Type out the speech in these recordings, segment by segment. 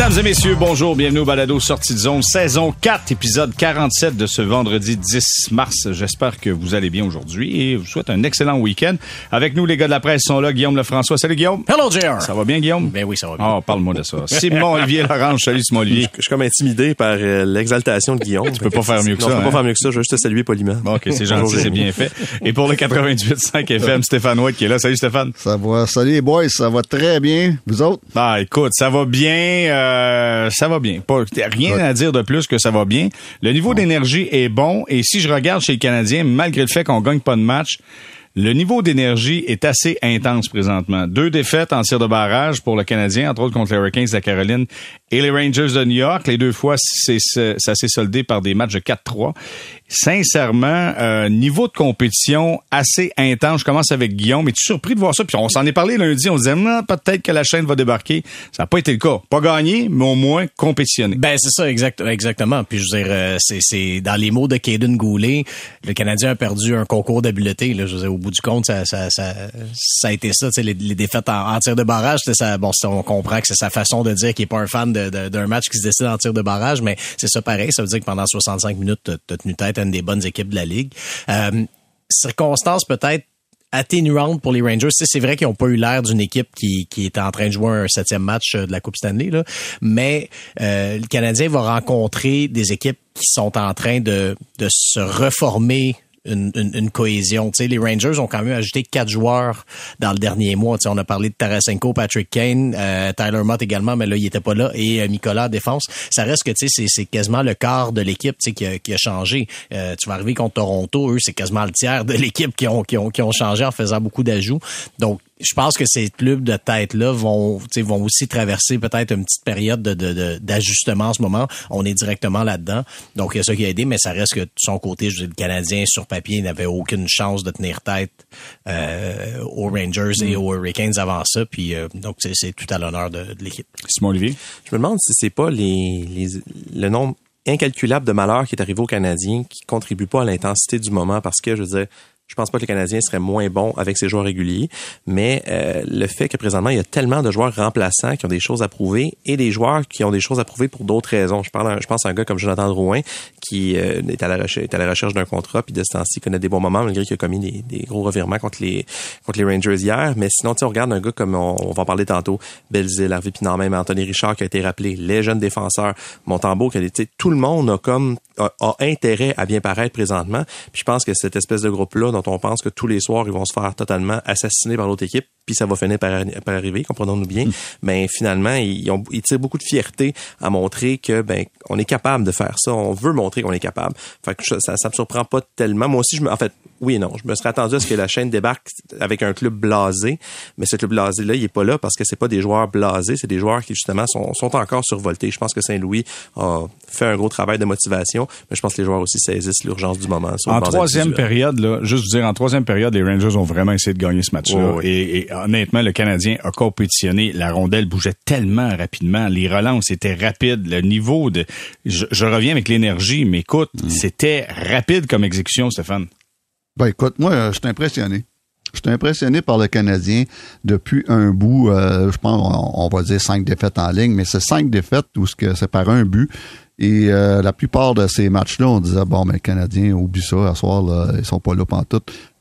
Mesdames et messieurs, bonjour, bienvenue au Balado Sortie de zone, saison 4, épisode 47 de ce vendredi 10 mars. J'espère que vous allez bien aujourd'hui et je vous souhaite un excellent week-end. Avec nous, les gars de la presse sont là, Guillaume Lefrançois. Salut Guillaume. Hello, JR. Ça va bien, Guillaume? Ben oui, ça va bien. Oh, parle-moi de ça. Simon Olivier Larange. Salut Simon Olivier. Je, suis comme intimidé par euh, l'exaltation de Guillaume. tu peux pas faire mieux que non, ça. Je peux hein? pas faire mieux que ça. Je veux juste te saluer poliment. Bon, ok, c'est gentil, c'est bien fait. Et pour le 98.5 FM, Stéphane White qui est là. Salut Stéphane. Ça va. Salut les boys, ça va très bien. Vous autres? Ah, écoute, ça va bien, euh, ça va bien. Pas, rien à dire de plus que ça va bien. Le niveau d'énergie est bon et si je regarde chez les Canadiens, malgré le fait qu'on gagne pas de match, le niveau d'énergie est assez intense présentement. Deux défaites en tir de barrage pour le Canadien, entre autres contre les Hurricanes de la Caroline et les Rangers de New York. Les deux fois, ça s'est soldé par des matchs de 4-3. Sincèrement, euh, niveau de compétition assez intense. Je commence avec Guillaume. Es-tu surpris de voir ça? Puis on s'en est parlé lundi. On disait, non, peut-être que la chaîne va débarquer. Ça n'a pas été le cas. Pas gagné, mais au moins compétitionné. Ben c'est ça, exact, exactement. Puis je veux dire, euh, c'est, dans les mots de Caden Goulet, le Canadien a perdu un concours d'habileté. Je veux dire, au bout du compte, ça, ça, ça, ça a été ça. Les, les défaites en, tir de barrage, ça. Bon, on comprend que c'est sa façon de dire qu'il est pas un fan de- d'un match qui se décide en tir de barrage, mais c'est ça pareil. Ça veut dire que pendant 65 minutes, t'as, t'as tenu tête à une des bonnes équipes de la ligue. Euh, circonstances peut-être atténuantes pour les Rangers. Tu C'est vrai qu'ils n'ont pas eu l'air d'une équipe qui, qui est en train de jouer un septième match euh, de la Coupe Stanley, là. mais euh, le Canadien va rencontrer des équipes qui sont en train de, de se reformer une, une, une cohésion. Les Rangers ont quand même ajouté quatre joueurs dans le dernier mois. Tu sais, on a parlé de Tarasenko, Patrick Kane, euh, Tyler Mott également, mais là, il était pas là, et euh, Nicolas en défense. Ça reste que, c'est- c'est quasiment le quart de l'équipe qui, a, qui a changé. Euh, tu vas arriver contre Toronto, eux, c'est quasiment le tiers de l'équipe qui ont, qui, ont, qui ont changé en faisant beaucoup d'ajouts. Donc, je pense que ces clubs de tête-là vont, tu sais, vont aussi traverser peut-être une petite période de, de, de- d'ajustement en ce moment. On est directement là-dedans. Donc, il y a ça qui a aidé, mais ça reste que de son côté, je veux dire, le Canadien, sur papier, n'avait aucune chance de tenir tête euh, aux Rangers et aux Hurricanes avant ça. Puis, euh, donc, c'est, c'est tout à l'honneur de, de l'équipe. Simon Olivier? Je me demande si c'est pas les, les, le nombre incalculable de malheurs qui est arrivé aux Canadiens qui contribue pas à l'intensité du moment parce que, je veux dire, je pense pas que le Canadien serait moins bon avec ses joueurs réguliers, mais euh, le fait que présentement, il y a tellement de joueurs remplaçants qui ont des choses à prouver et des joueurs qui ont des choses à prouver pour d'autres raisons. Je parle, je pense à un gars comme Jonathan Drouin qui euh, est, à la recherche, est à la recherche d'un contrat, puis de ce temps-ci connaît des bons moments malgré qu'il a commis des, des gros revirements contre les contre les Rangers hier. Mais sinon, on regarde un gars comme on, on va en parler tantôt, Belzil, Harvey Pinard, même Anthony Richard qui a été rappelé, les jeunes défenseurs, Montembeau, qui a été, tout le monde a comme a, a intérêt à bien paraître présentement. Puis je pense que cette espèce de groupe-là, dont on pense que tous les soirs ils vont se faire totalement assassiner par l'autre équipe, puis ça va finir par, par arriver, comprenons-nous bien. Ben finalement, ils, ont, ils tirent beaucoup de fierté à montrer que ben on est capable de faire ça, on veut montrer qu'on est capable. Fait que ça, ça me surprend pas tellement. Moi aussi, je me, en fait, oui et non, je me serais attendu à ce que la chaîne débarque avec un club blasé, mais ce club blasé là, il est pas là parce que c'est pas des joueurs blasés, c'est des joueurs qui justement sont, sont encore survoltés. Je pense que Saint-Louis a fait un gros travail de motivation, mais je pense que les joueurs aussi saisissent l'urgence du moment. En troisième période, là, juste vous dire, en troisième période, les Rangers ont vraiment essayé de gagner ce match-là. Oh, oui. et, et honnêtement, le Canadien a compétitionné. La rondelle bougeait tellement rapidement. Les relances étaient rapides. Le niveau de... Je, je reviens avec l'énergie, mais écoute, c'était rapide comme exécution, Stéphane. Ben écoute, moi, euh, je suis impressionné. Je suis impressionné par le Canadien depuis un bout, euh, je pense, on, on va dire cinq défaites en ligne, mais c'est cinq défaites où ce que c'est par un but. Et euh, la plupart de ces matchs-là, on disait bon, mais le Canadien, oublie ça, à soir, là, ils sont pas là tout.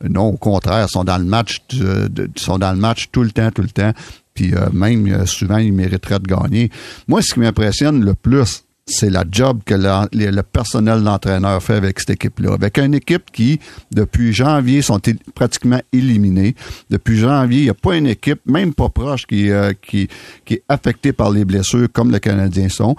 Non, au contraire, ils sont dans le match, ils sont dans le match tout le temps, tout le temps. Puis euh, même euh, souvent, ils mériteraient de gagner. Moi, ce qui m'impressionne le plus, c'est la job que le, personnel d'entraîneur fait avec cette équipe-là. Avec une équipe qui, depuis janvier, sont pratiquement éliminés. Depuis janvier, il n'y a pas une équipe, même pas proche, qui, euh, qui, qui est affectée par les blessures comme le Canadien sont.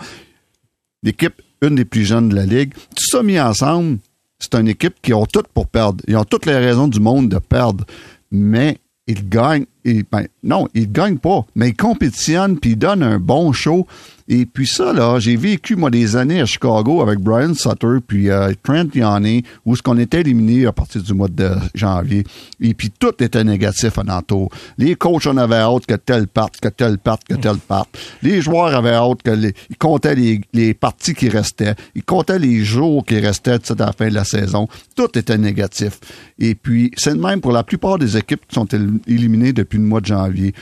L'équipe, une des plus jeunes de la Ligue. Tout ça mis ensemble, c'est une équipe qui ont toutes pour perdre. Ils ont toutes les raisons du monde de perdre. Mais ils gagnent. Ben, non, ils gagnent pas, mais ils compétitionnent puis ils donnent un bon show. Et puis ça, là, j'ai vécu, moi, des années à Chicago avec Brian Sutter puis euh, Trent Yanni, où ce qu'on était éliminé à partir du mois de janvier. Et puis tout était négatif en entour. Les coachs en avaient hâte que tel parte, que tel parte, que tel parte. Les joueurs avaient hâte que les, ils comptaient les, parties qui restaient. Ils comptaient les jours qui restaient à la fin de la saison. Tout était négatif. Et puis, c'est de même pour la plupart des équipes qui sont él- éliminées depuis le mois de janvier.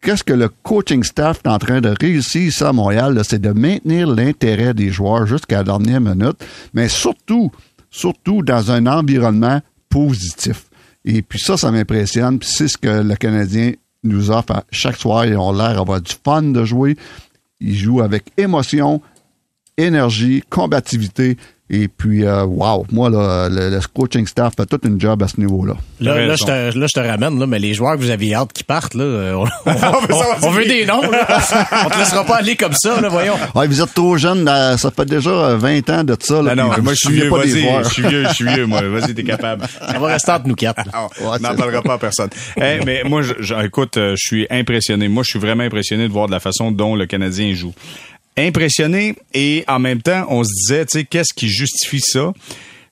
Qu'est-ce que le coaching staff est en train de réussir ici à Montréal, c'est de maintenir l'intérêt des joueurs jusqu'à la dernière minute, mais surtout, surtout dans un environnement positif. Et puis ça, ça m'impressionne. Puis c'est ce que le Canadien nous offre chaque soir. Ils ont l'air d'avoir du fun de jouer. Ils jouent avec émotion, énergie, combativité. Et puis, euh, wow, moi, là, le, le, coaching staff fait tout une job à ce niveau-là. Là, là, je te, là, je te ramène, là, mais les joueurs que vous avez hâte qui partent, là, euh, on, on, on veut des noms. Là. on te laissera pas aller comme ça, là, voyons. Ouais, vous êtes trop jeune, ça fait déjà 20 ans de ça. Là, non, non moi, je suis vieux, vas-y, je suis vieux, je suis vieux, moi. Vas-y, t'es capable. On va rester entre nous quatre. on n'en parlera pas à personne. hey, mais moi, je, je, écoute, euh, je suis impressionné. Moi, je suis vraiment impressionné de voir de la façon dont le Canadien joue impressionné et en même temps, on se disait, tu sais, qu'est-ce qui justifie ça?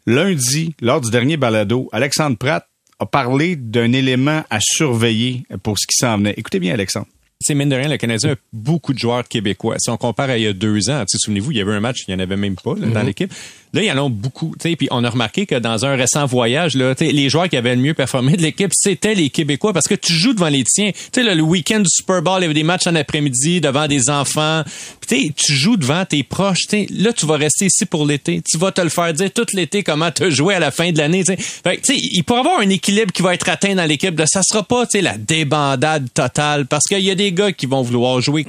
Lundi, lors du dernier balado, Alexandre Pratt a parlé d'un élément à surveiller pour ce qui s'en venait. Écoutez bien, Alexandre. C'est mine de rien, le Canadien a beaucoup de joueurs québécois. Si on compare à il y a deux ans, souvenez-vous, il y avait un match, il n'y en avait même pas là, dans l'équipe. Là, il y en a beaucoup. Puis on a remarqué que dans un récent voyage, là, les joueurs qui avaient le mieux performé de l'équipe, c'était les Québécois parce que tu joues devant les tiens. le week-end du Super Bowl, il y avait des matchs en après-midi devant des enfants. Puis tu joues devant tes proches. Là, tu vas rester ici pour l'été. Tu vas te le faire dire tout l'été comment te jouer à la fin de l'année. Il pourrait y avoir un équilibre qui va être atteint dans l'équipe. Ça sera pas la débandade totale parce qu'il y a des gars qui vont vouloir jouer.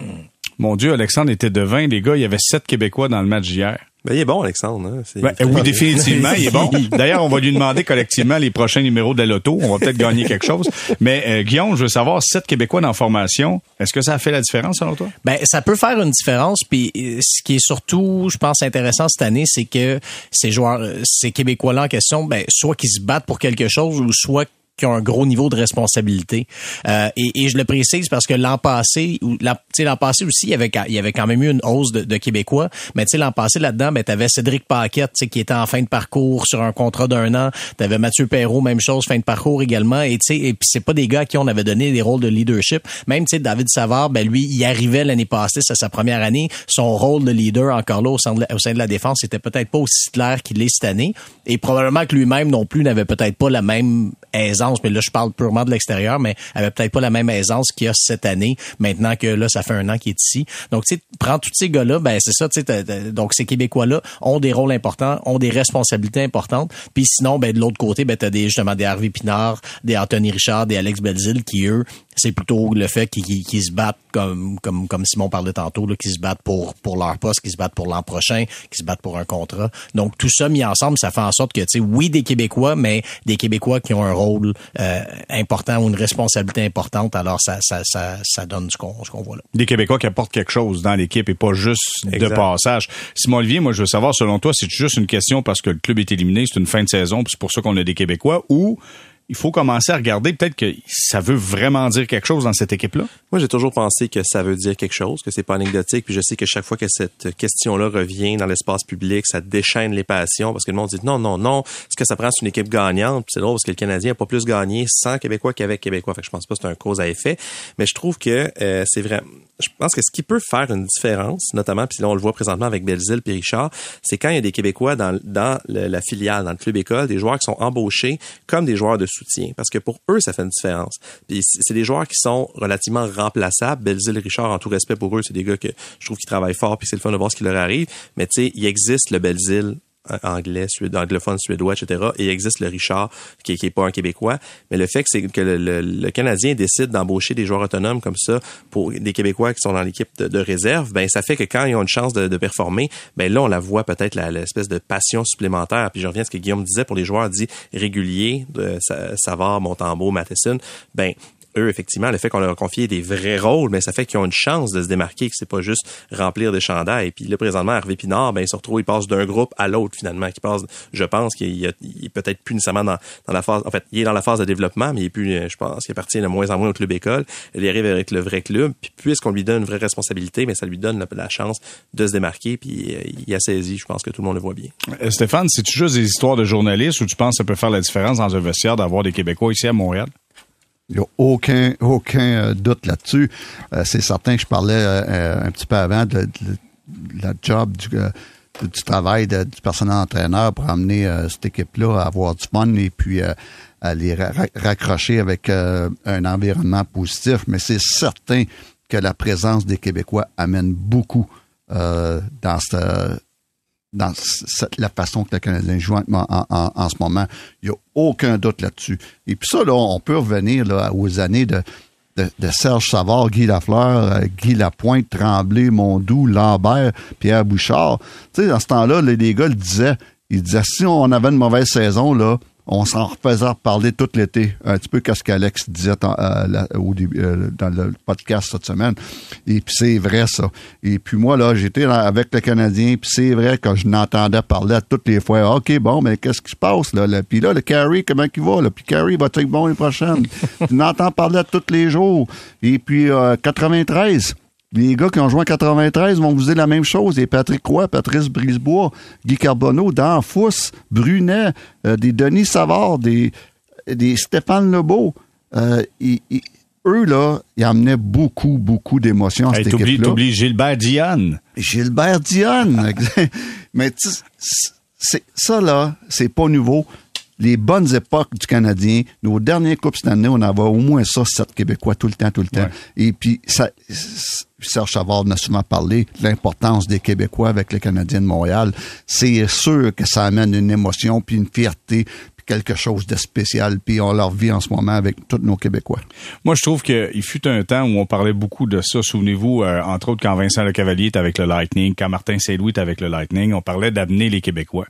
Mon Dieu, Alexandre était devin. Les gars, il y avait sept Québécois dans le match d'hier. Ben, il est bon, Alexandre. Hein? Ben, oui, définitivement, il est bon. D'ailleurs, on va lui demander collectivement les prochains numéros de la loto. On va peut-être gagner quelque chose. Mais euh, Guillaume, je veux savoir, sept Québécois dans formation, est-ce que ça a fait la différence selon toi? Ben, ça peut faire une différence. Puis euh, ce qui est surtout, je pense, intéressant cette année, c'est que ces joueurs, euh, ces Québécois-là en question, ben, soit qu'ils se battent pour quelque chose ou soit qui ont un gros niveau de responsabilité. Euh, et, et, je le précise parce que l'an passé, l'an passé aussi, il y avait il y avait quand même eu une hausse de, de Québécois. Mais tu l'an passé là-dedans, ben t'avais Cédric Paquette, qui était en fin de parcours sur un contrat d'un an. T'avais Mathieu Perrault, même chose, fin de parcours également. Et tu et puis c'est pas des gars qui on avait donné des rôles de leadership. Même tu David Savard, ben lui, il arrivait l'année passée, c'est sa première année. Son rôle de leader encore là au sein de la, au sein de la défense, c'était peut-être pas aussi clair qu'il est cette année. Et probablement que lui-même non plus n'avait peut-être pas la même aisance, mais là je parle purement de l'extérieur, mais avait peut-être pas la même aisance qu'il y a cette année, maintenant que là ça fait un an qu'il est ici. Donc tu sais, prends tous ces gars-là, ben c'est ça, tu sais, donc ces Québécois-là ont des rôles importants, ont des responsabilités importantes. Puis sinon, ben de l'autre côté, ben t'as des justement des Harvey Pinard, des Anthony Richard, des Alex Belzil qui eux c'est plutôt le fait qu'ils se battent comme comme comme Simon parlait tantôt, qu'ils se battent pour pour leur poste, qu'ils se battent pour l'an prochain, qu'ils se battent pour un contrat. Donc tout ça mis ensemble, ça fait en sorte que tu sais, oui des Québécois, mais des Québécois qui ont un rôle euh, important ou une responsabilité importante. Alors ça ça ça, ça donne ce qu'on ce qu'on voit là. Des Québécois qui apportent quelque chose dans l'équipe et pas juste de passage. Simon Olivier, moi je veux savoir selon toi, c'est juste une question parce que le club est éliminé, c'est une fin de saison, c'est pour ça qu'on a des Québécois ou il faut commencer à regarder peut-être que ça veut vraiment dire quelque chose dans cette équipe-là? Moi, j'ai toujours pensé que ça veut dire quelque chose, que c'est pas anecdotique. Puis je sais que chaque fois que cette question-là revient dans l'espace public, ça déchaîne les passions parce que le monde dit non, non, non. Ce que ça prend, c'est une équipe gagnante? c'est drôle parce que le Canadien n'a pas plus gagné sans Québécois qu'avec Québécois. Fait que je pense pas que c'est un cause à effet. Mais je trouve que euh, c'est vrai. Je pense que ce qui peut faire une différence, notamment, puis là on le voit présentement avec Belzile et Richard, c'est quand il y a des Québécois dans, la filiale, dans le club école, des joueurs qui sont embauchés comme des joueurs de parce que pour eux, ça fait une différence. Puis c'est des joueurs qui sont relativement remplaçables. Belzile, Richard, en tout respect pour eux, c'est des gars que je trouve qui travaillent fort, puis c'est le fun de voir ce qui leur arrive. Mais tu sais, il existe le Belzile anglais, suédois, anglophone, suédois, etc. Et il existe le Richard, qui, n'est pas un Québécois. Mais le fait que c'est que le, Canadien décide d'embaucher des joueurs autonomes comme ça pour des Québécois qui sont dans l'équipe de, réserve, ben ça fait que quand ils ont une chance de, performer, ben là on la voit peut-être l'espèce de passion supplémentaire. Puis je reviens à ce que Guillaume disait pour les joueurs dits réguliers, de Savard, Montembeau, Matheson, ben eux, effectivement, le fait qu'on leur a confié des vrais rôles, mais ça fait qu'ils ont une chance de se démarquer, que c'est pas juste remplir des chandails. Et puis là, présentement, Hervé Pinard, ben, il se retrouve, il passe d'un groupe à l'autre, finalement, qui passe, je pense qu'il est peut-être plus nécessairement dans, la phase, en fait, il est dans la phase de développement, mais il est plus, euh, je pense, qu'il appartient de moins en moins au club école. Il arrive avec le vrai club, puis puisqu'on lui donne une vraie responsabilité, mais ça lui donne la, chance de se démarquer, puis euh, il a saisi, je pense que tout le monde le voit bien. Euh, Stéphane, c'est-tu juste des histoires de journalistes ou tu penses que ça peut faire la différence dans un vestiaire d'avoir des Québécois ici à Montréal? Il n'y a aucun, aucun euh, doute là-dessus. Euh, c'est certain que je parlais euh, un petit peu avant de, la job du, travail du personnel entraîneur pour amener cette équipe-là à avoir du fun et puis à les ra- ra- raccrocher avec un environnement positif. Mais c'est certain que la présence des Québécois amène beaucoup dans cette dans la façon que le Canadien joue en, ce moment. Il n'y a aucun doute là-dessus. Et puis ça, là, on peut revenir aux années de Serge Savard, Guy Lafleur, euh, Guy Lapointe, Tremblay, Mondou, Lambert, Pierre Bouchard. Tu sais, dans ce temps-là, les, les gars le disaient. Ils disaient, si on avait une mauvaise saison, là, on s'en refaisait reparler tout l'été. Un petit peu qu'est-ce qu'Alex disait en- euh, au euh, dans le podcast cette semaine. Et puis c'est vrai, ça. Et puis moi, là, j'étais avec le Canadien, puis c'est vrai que je n'entendais parler à toutes les fois. OK, bon, mais qu'est-ce qui se passe, là? Puis là, le Carey, comment il va? Là? Puis Carey va être bon les prochaines. tu n'entends parler à tous les jours. Et puis, euh, 93. Les gars qui ont joué en 93 vont vous dire la même chose. Et Patrick Roy, Patrice Brisebois, Guy Carbonneau, Dan Fousse, Brunet, euh, des Denis Savard, des, des Stéphane Lebeau. Euh, eux, là, ils amenaient beaucoup, beaucoup d'émotions à Hey, cette T'oublies équipe-là. t'oublies Gilbert Diane. Gilbert Dionne. Mais ça là, c'est pas nouveau. Les bonnes époques du Canadien, nos dernières coupes cette année, on avait au moins ça, sept Québécois tout le temps, tout le temps. Ouais. Et puis ça, Serge Chavard en a souvent parlé de l'importance des Québécois avec les Canadiens de Montréal. C'est sûr que ça amène une émotion puis une fierté puis quelque chose de spécial. Puis on leur vit en ce moment avec tous nos Québécois. Moi, je trouve qu'il fut un temps où on parlait beaucoup de ça. Souvenez-vous, euh, entre autres, quand Vincent Le Cavalier était avec le Lightning, quand Martin Saint-Louis était avec le Lightning, on parlait d'amener les Québécois.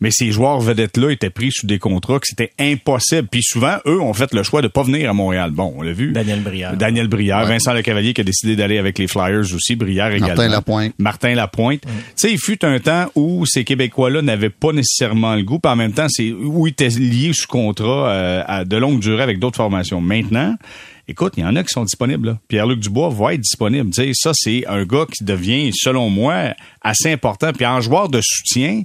Mais ces joueurs vedettes-là étaient pris sous des contrats que c'était impossible. Puis souvent, eux ont fait le choix de pas venir à Montréal. Bon, on l'a vu. Daniel Brière. Daniel Brière. Vincent Le Cavalier qui a décidé d'aller avec les Flyers aussi. Brière également. Martin Lapointe. Martin Lapointe. Tu sais, il fut un temps où ces Québécois-là n'avaient pas nécessairement le goût, puis en même temps, c'est où ils étaient liés sous contrat euh, à de longue durée avec d'autres formations. Maintenant, écoute, il y en a qui sont disponibles. là. Pierre-Luc Dubois va être disponible. Tu sais, ça, c'est un gars qui devient, selon moi, assez important. Puis en joueur de soutien,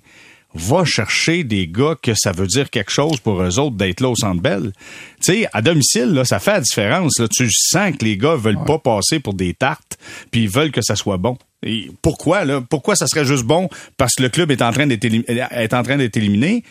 va chercher des gars que ça veut dire quelque chose pour eux autres d'être là au Centre Bell. Tu sais, à domicile, là, ça fait la différence. Là. Tu sens que les gars veulent pas passer pour des tartes, puis ils veulent que ça soit bon. Et pourquoi, là? Pourquoi ça serait juste bon? Parce que le club est en train d'être élim- est en train d'être éliminé,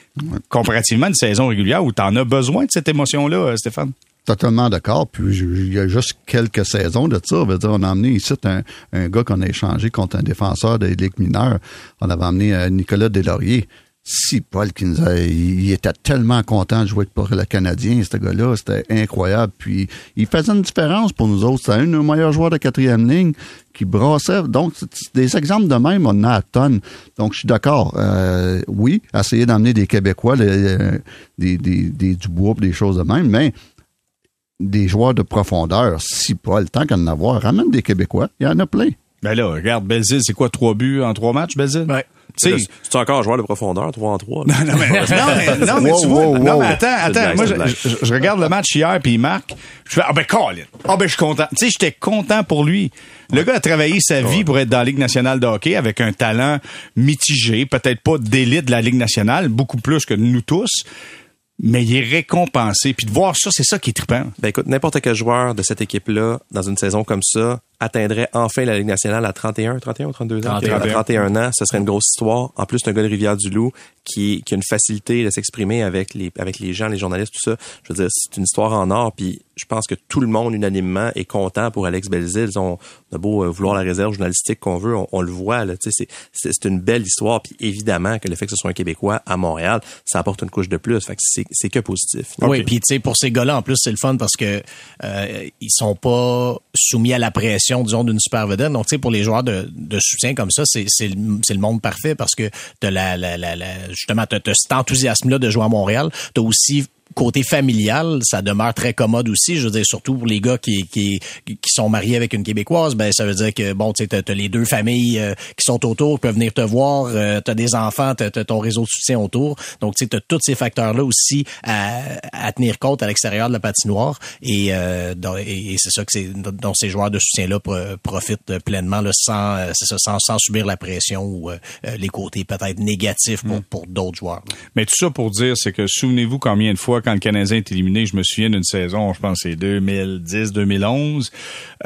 comparativement à une saison régulière où tu en as besoin de cette émotion-là, euh, Stéphane? Totalement d'accord. Puis il y a juste quelques saisons de ça. On, veut dire, on a emmené ici un, gars qu'on a échangé contre un défenseur des ligues mineures. On avait emmené euh, Nicolas Deslauriers. Si Paul qui nous a, il était tellement content de jouer pour le Canadien, ce gars-là, c'était incroyable. Puis il faisait une différence pour nous autres. C'était un de nos meilleurs joueurs de quatrième ligne qui brassait. Donc, des exemples de même, on en a à tonnes. Donc, je suis d'accord. Euh, oui, essayer d'emmener des Québécois, les- des, des, des Dubois, des choses de même, mais des joueurs de profondeur, si pas le temps qu'à en avoir, ramène des Québécois. Il y en a plein. Ben là, regarde, Belzile, c'est quoi, trois buts en trois matchs, Belzile? Ouais. Tu sais, C'est encore un joueur de profondeur, 3 en 3. non, mais, non, mais, non, mais Wow, tu vois, wow, non, wow. mais attends, attends, moi, je regarde le match hier, puis il marque, je fais, ah ben, Colin, ah ben, je suis content. Tu sais, j'étais content pour lui. Le gars a travaillé sa vie pour être dans la Ligue nationale de hockey avec un talent mitigé, peut-être pas d'élite de la Ligue nationale, beaucoup plus que nous tous, mais il est récompensé. Puis de voir ça, c'est ça qui est trippant. Ben écoute, n'importe quel joueur de cette équipe-là, dans une saison comme ça, atteindrait enfin la Ligue nationale à 31, 31 ou 32 ans? 31. À 31 ans, ce serait une grosse histoire. En plus, c'est un gars de Rivière-du-Loup qui, qui a une facilité de s'exprimer avec les, avec les gens, les journalistes, tout ça. Je veux dire, c'est une histoire en or, puis je pense que tout le monde, unanimement, est content pour Alex Belzile. On, on a beau euh, vouloir la réserve journalistique qu'on veut, on, on le voit, là. Tu sais, c'est, c'est, c'est une belle histoire, puis évidemment que le fait que ce soit un Québécois à Montréal, ça apporte une couche de plus. Fait que c'est, c'est que positif. Oui, puis tu sais pour ces gars-là en plus c'est le fun parce que euh, ils sont pas soumis à la pression disons d'une super vedette. Donc tu sais pour les joueurs de, de soutien comme ça, c'est c'est le, le monde parfait parce que t'as la, la, la, la justement t'as, t'as cet enthousiasme là de jouer à Montréal, t'as aussi côté familial, ça demeure très commode aussi. Je veux dire, surtout pour les gars qui, qui, qui sont mariés avec une Québécoise, ben ça veut dire que bon, tu t'as les deux familles euh, qui sont autour, qui peuvent venir te voir, euh, t'as des enfants, t'as, t'as ton réseau de soutien autour. Donc, tu t'as tous ces facteurs-là aussi à, à tenir compte à l'extérieur de la patinoire. Et, euh, dans- et, et c'est ça que c'est dont ces joueurs de soutien-là pro- profitent pleinement, là, sans, euh, c'est ça, sans, sans subir la pression ou euh, euh, les côtés peut-être négatifs pour, pour d'autres joueurs. Mais tout ça pour dire, c'est que souvenez-vous combien de fois, quand le Canadien est éliminé, je me souviens d'une saison, je pense c'est 2010-2011.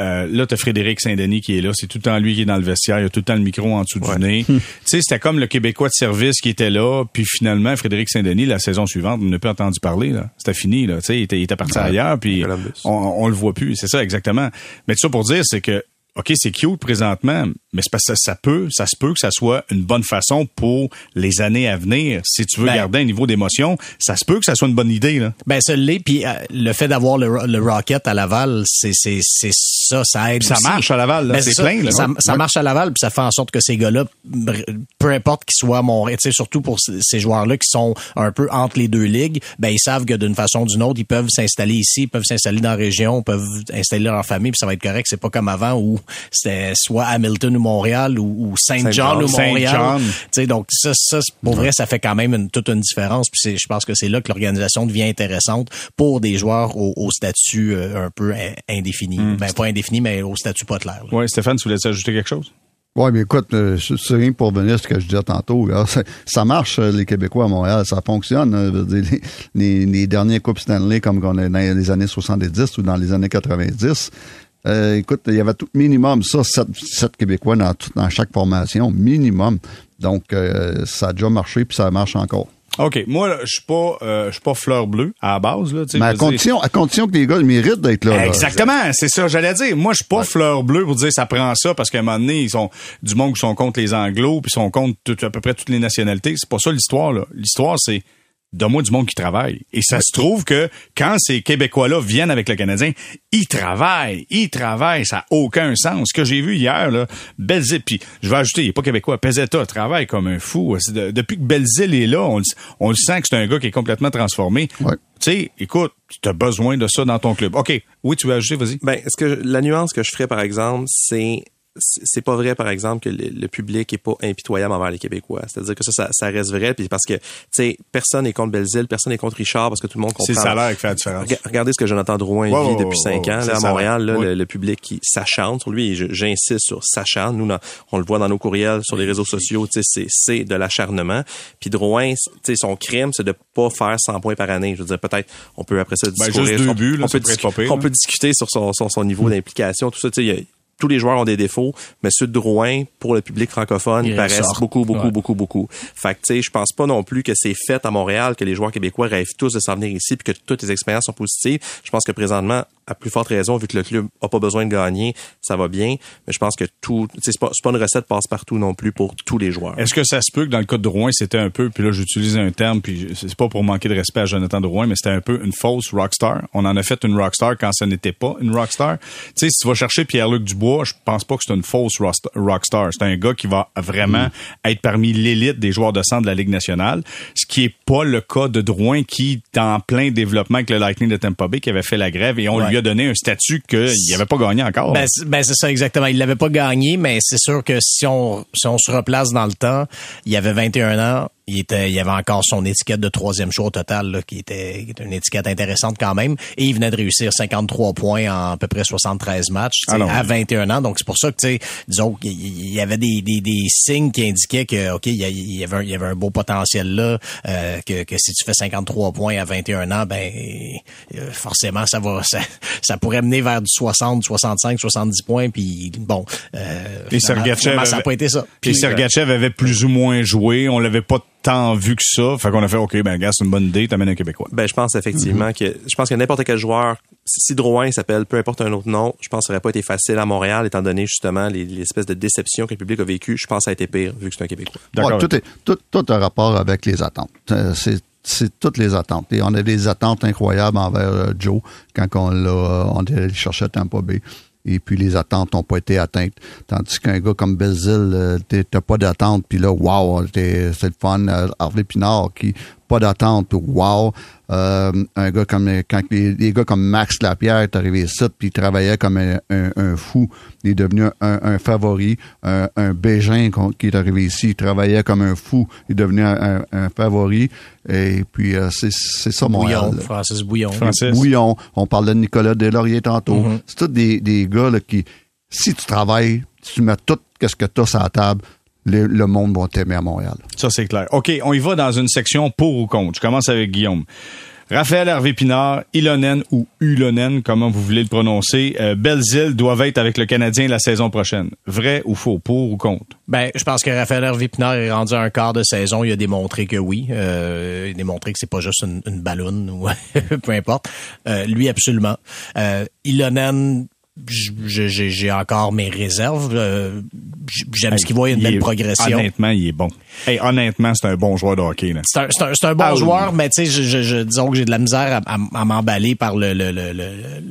Euh, là, t'as Frédéric Saint-Denis qui est là. C'est tout le temps lui qui est dans le vestiaire. Il a tout le temps le micro en dessous du nez. tu sais, c'était comme le Québécois de service qui était là. Puis finalement, Frédéric Saint-Denis, la saison suivante, on n'a plus entendu parler. Là. C'était fini. Là. Tu sais, il était, il était parti ailleurs. Puis on, on le voit plus. C'est ça, exactement. Mais tout ça pour dire, c'est que OK, c'est cute présentement, mais c'est parce que ça, ça peut, ça se peut que ça soit une bonne façon pour les années à venir. Si tu veux Ben- garder un niveau d'émotion, ça se peut que ça soit une bonne idée, là. Ben, ça l'est, puis euh, le fait d'avoir le, le Rocket à Laval, c'est ça, ça aide. Ça aussi. marche à Laval, là. Ben, c'est ça, plein, là. Ça, ça marche à Laval, puis ça fait en sorte que ces gars-là, peu importe qu'ils soient Montréal, tu sais, surtout pour ces joueurs-là qui sont un peu entre les deux ligues, ben ils savent que d'une façon ou d'une autre, ils peuvent s'installer ici, ils peuvent s'installer dans la région, peuvent installer leur famille, puis ça va être correct. C'est pas comme avant où c'était soit Hamilton ou Montréal ou, ou Saint John Saint ou Saint Montréal. Sais, donc ça, ça pour vrai, ça fait quand même une, toute une différence. Puis c'est- je pense que c'est là que l'organisation devient intéressante pour des joueurs au, au statut euh, un peu in- indéfini. Ben pas indéfini, mais au statut pas clair. Ouais, Stéphane, tu voulais ajouter quelque chose? Oui, mais écoute, euh, c'est c'est rien pour venir à ce que je disais tantôt. là. Ça, ça marche, euh, les Québécois à Montréal, ça fonctionne. euh, veux dire, les, les, les derniers Coupes Stanley, comme qu'on a dans les années 70 ou dans les années 90, euh, écoute, il y avait tout minimum ça, sept, sept Québécois dans, tout- dans chaque formation, minimum. Donc, euh, ça a déjà marché, puis ça marche encore. OK. Moi, là, je suis pas, euh, je suis pas fleur bleue à la base, là. Mais à dire- condition, à condition que les gars méritent d'être là. Exactement, c'est ça, j'allais dire. Moi, je suis pas fleur bleue pour dire ça prend ça parce qu'à un moment donné, ils sont du monde qui sont contre les anglos puis sont contre tout- à peu près toutes les nationalités. C'est pas ça l'histoire là. L'histoire c'est donne-moi du monde qui travaille. Et ça se trouve que quand ces Québécois-là viennent avec le Canadien, ils travaillent, ils travaillent, ça n'a aucun sens. Ce que j'ai vu hier, là, Belzile, puis je vais ajouter, il n'est pas québécois, Pezetta travaille comme un fou. C'est de- depuis que Belzile est là, on, le- on le sent que c'est un gars qui est complètement transformé. Ouais. Tu sais, écoute, tu as besoin de ça dans ton club. OK, oui, tu veux ajouter, vas-y. Ben, ce que je- la nuance que je ferais, par exemple, c'est c'est pas vrai, par exemple, que le, le public est pas impitoyable envers les Québécois. C'est-à-dire que ça, ça, ça reste vrai, puis parce que, tu sais, personne n'est contre Belzile, personne n'est contre Richard, parce que tout le monde comprend. C'est le salaire qui fait la différence. Rega- Regardez ce que Jonathan Drouin vit depuis cinq ans là, à Montréal. Là, le, le public qui s'acharne sur lui. J'insiste sur s'acharne. Nous, on le voit dans nos courriels, sur les réseaux sociaux. tu sais, C'est c'est de l'acharnement. Puis Drouin, tu sais, son crime, c'est de pas faire 100 points par année. Je veux dire, peut-être, on peut après ça Ben, discuter. on, peut, discu- on là. peut discuter sur son, son, son niveau d'implication. Tout ça, tu sais, tous les joueurs ont des défauts, mais ceux de Drouin, pour le public francophone, Ils paraissent beaucoup, beaucoup, Ouais. beaucoup, beaucoup. Fait que, tu sais, je pense pas non plus que c'est fait à Montréal, que les joueurs québécois rêvent tous de s'en venir ici, puis que toutes les expériences sont positives. Je pense que présentement, à plus forte raison, vu que le club a pas besoin de gagner, ça va bien. Mais je pense que tout, c'est pas, pas une recette passe-partout non plus pour tous les joueurs. Est-ce que ça se peut que dans le cas de Drouin, c'était un peu, puis là j'utilise un terme, puis c'est pas pour manquer de respect à Jonathan Drouin, mais c'était un peu une fausse rockstar. On en a fait une rockstar quand ce n'était pas une rockstar. Tu sais, si tu vas chercher Pierre-Luc Dubois, je pense pas que c'est une fausse rockstar. C'est un gars qui va vraiment être parmi l'élite des joueurs de centre de la Ligue nationale, ce qui est pas le cas de Drouin qui est en plein développement avec le Lightning de Tampa Bay qui avait fait la grève et on Ouais. lui a donné un statut qu'il n'avait pas gagné encore. Ben, c'est- ben, c'est ça exactement. Il l'avait pas gagné, mais c'est sûr que si on si on se replace dans le temps, il avait 21 ans, il était il avait encore son étiquette de troisième choix au total là, qui était qui était une étiquette intéressante quand même et il venait de réussir 53 points en à peu près 73 matchs Ah non. à 21 ans donc c'est pour ça que tu sais disons qu'il il y avait des, des, des signes qui indiquaient que OK il y avait un, il y avait un beau potentiel là euh, que, que si tu fais 53 points à 21 ans ben euh, forcément ça va ça, ça pourrait mener vers du 60 65 70 points puis bon euh, Et finalement- ça n'a pas été ça Puis Sergachev avait plus ou moins joué. On l'avait pas tant vu que ça. Fait qu'on a fait, OK, ben, gars, c'est une bonne idée, t'amènes un Québécois. Ben, je pense effectivement que je pense que n'importe quel joueur, si Drouin s'appelle peu importe un autre nom, je pense que ça aurait pas été facile à Montréal, étant donné justement les, les espèces de déceptions que le public a vécues. Je pense que ça a été pire vu que c'est un Québécois. D'accord. Ouais, tout, est, tout, tout a rapport avec les attentes. Euh, C'est c'est toutes les attentes. Et on a des attentes incroyables envers euh, Joe quand on l'a on est allé chercher à Tampa Bay. Et puis les attentes n'ont pas été atteintes. Tandis qu'un gars comme Belzile, euh, t'as pas d'attente, puis là, wow, c'est le fun. Euh, Harvey Pinard, qui pas d'attente, puis wow. Euh, un gars comme quand les, les gars comme Max Lapierre est arrivé ici, puis il travaillait comme un, un- un fou. Il est devenu un, un favori. Un, un Bégin qui est arrivé ici, il travaillait comme un fou. Il est devenu un, un- un favori. Et puis euh, c'est c'est ça Montréal. Bouillon. Francis Bouillon Francis. Bouillon. On parlait de Nicolas Deslauriers tantôt. C'est tous des, des gars là, qui, si tu travailles, si tu mets tout ce que tu as sur la table, le, le monde va t'aimer à Montréal. Ça, c'est clair. OK, on y va dans une section pour ou contre. Je commence avec Guillaume. Raphaël Hervé Pinard, Ilonen ou Ulonen, comment vous voulez le prononcer, euh, Belzile doivent être avec le Canadien la saison prochaine. Vrai ou faux, pour ou contre? Ben, je pense que Raphaël Hervé Pinard est rendu à un quart de saison. Il a démontré que oui. Euh, il a démontré que c'est pas juste une, une ballonne ou peu importe. Euh, lui, absolument. Euh, Ilonen, j'ai encore mes réserves. Euh, J'aime ce qu'il voit, il y a une belle est- progression. Honnêtement, il est bon. Hey, honnêtement, c'est un bon joueur de hockey. Là. C'est un, un- bon Ah oui. joueur, mais tu sais, je, je- je- disons que j'ai de la misère à, à- à m'emballer par le, le, le, le,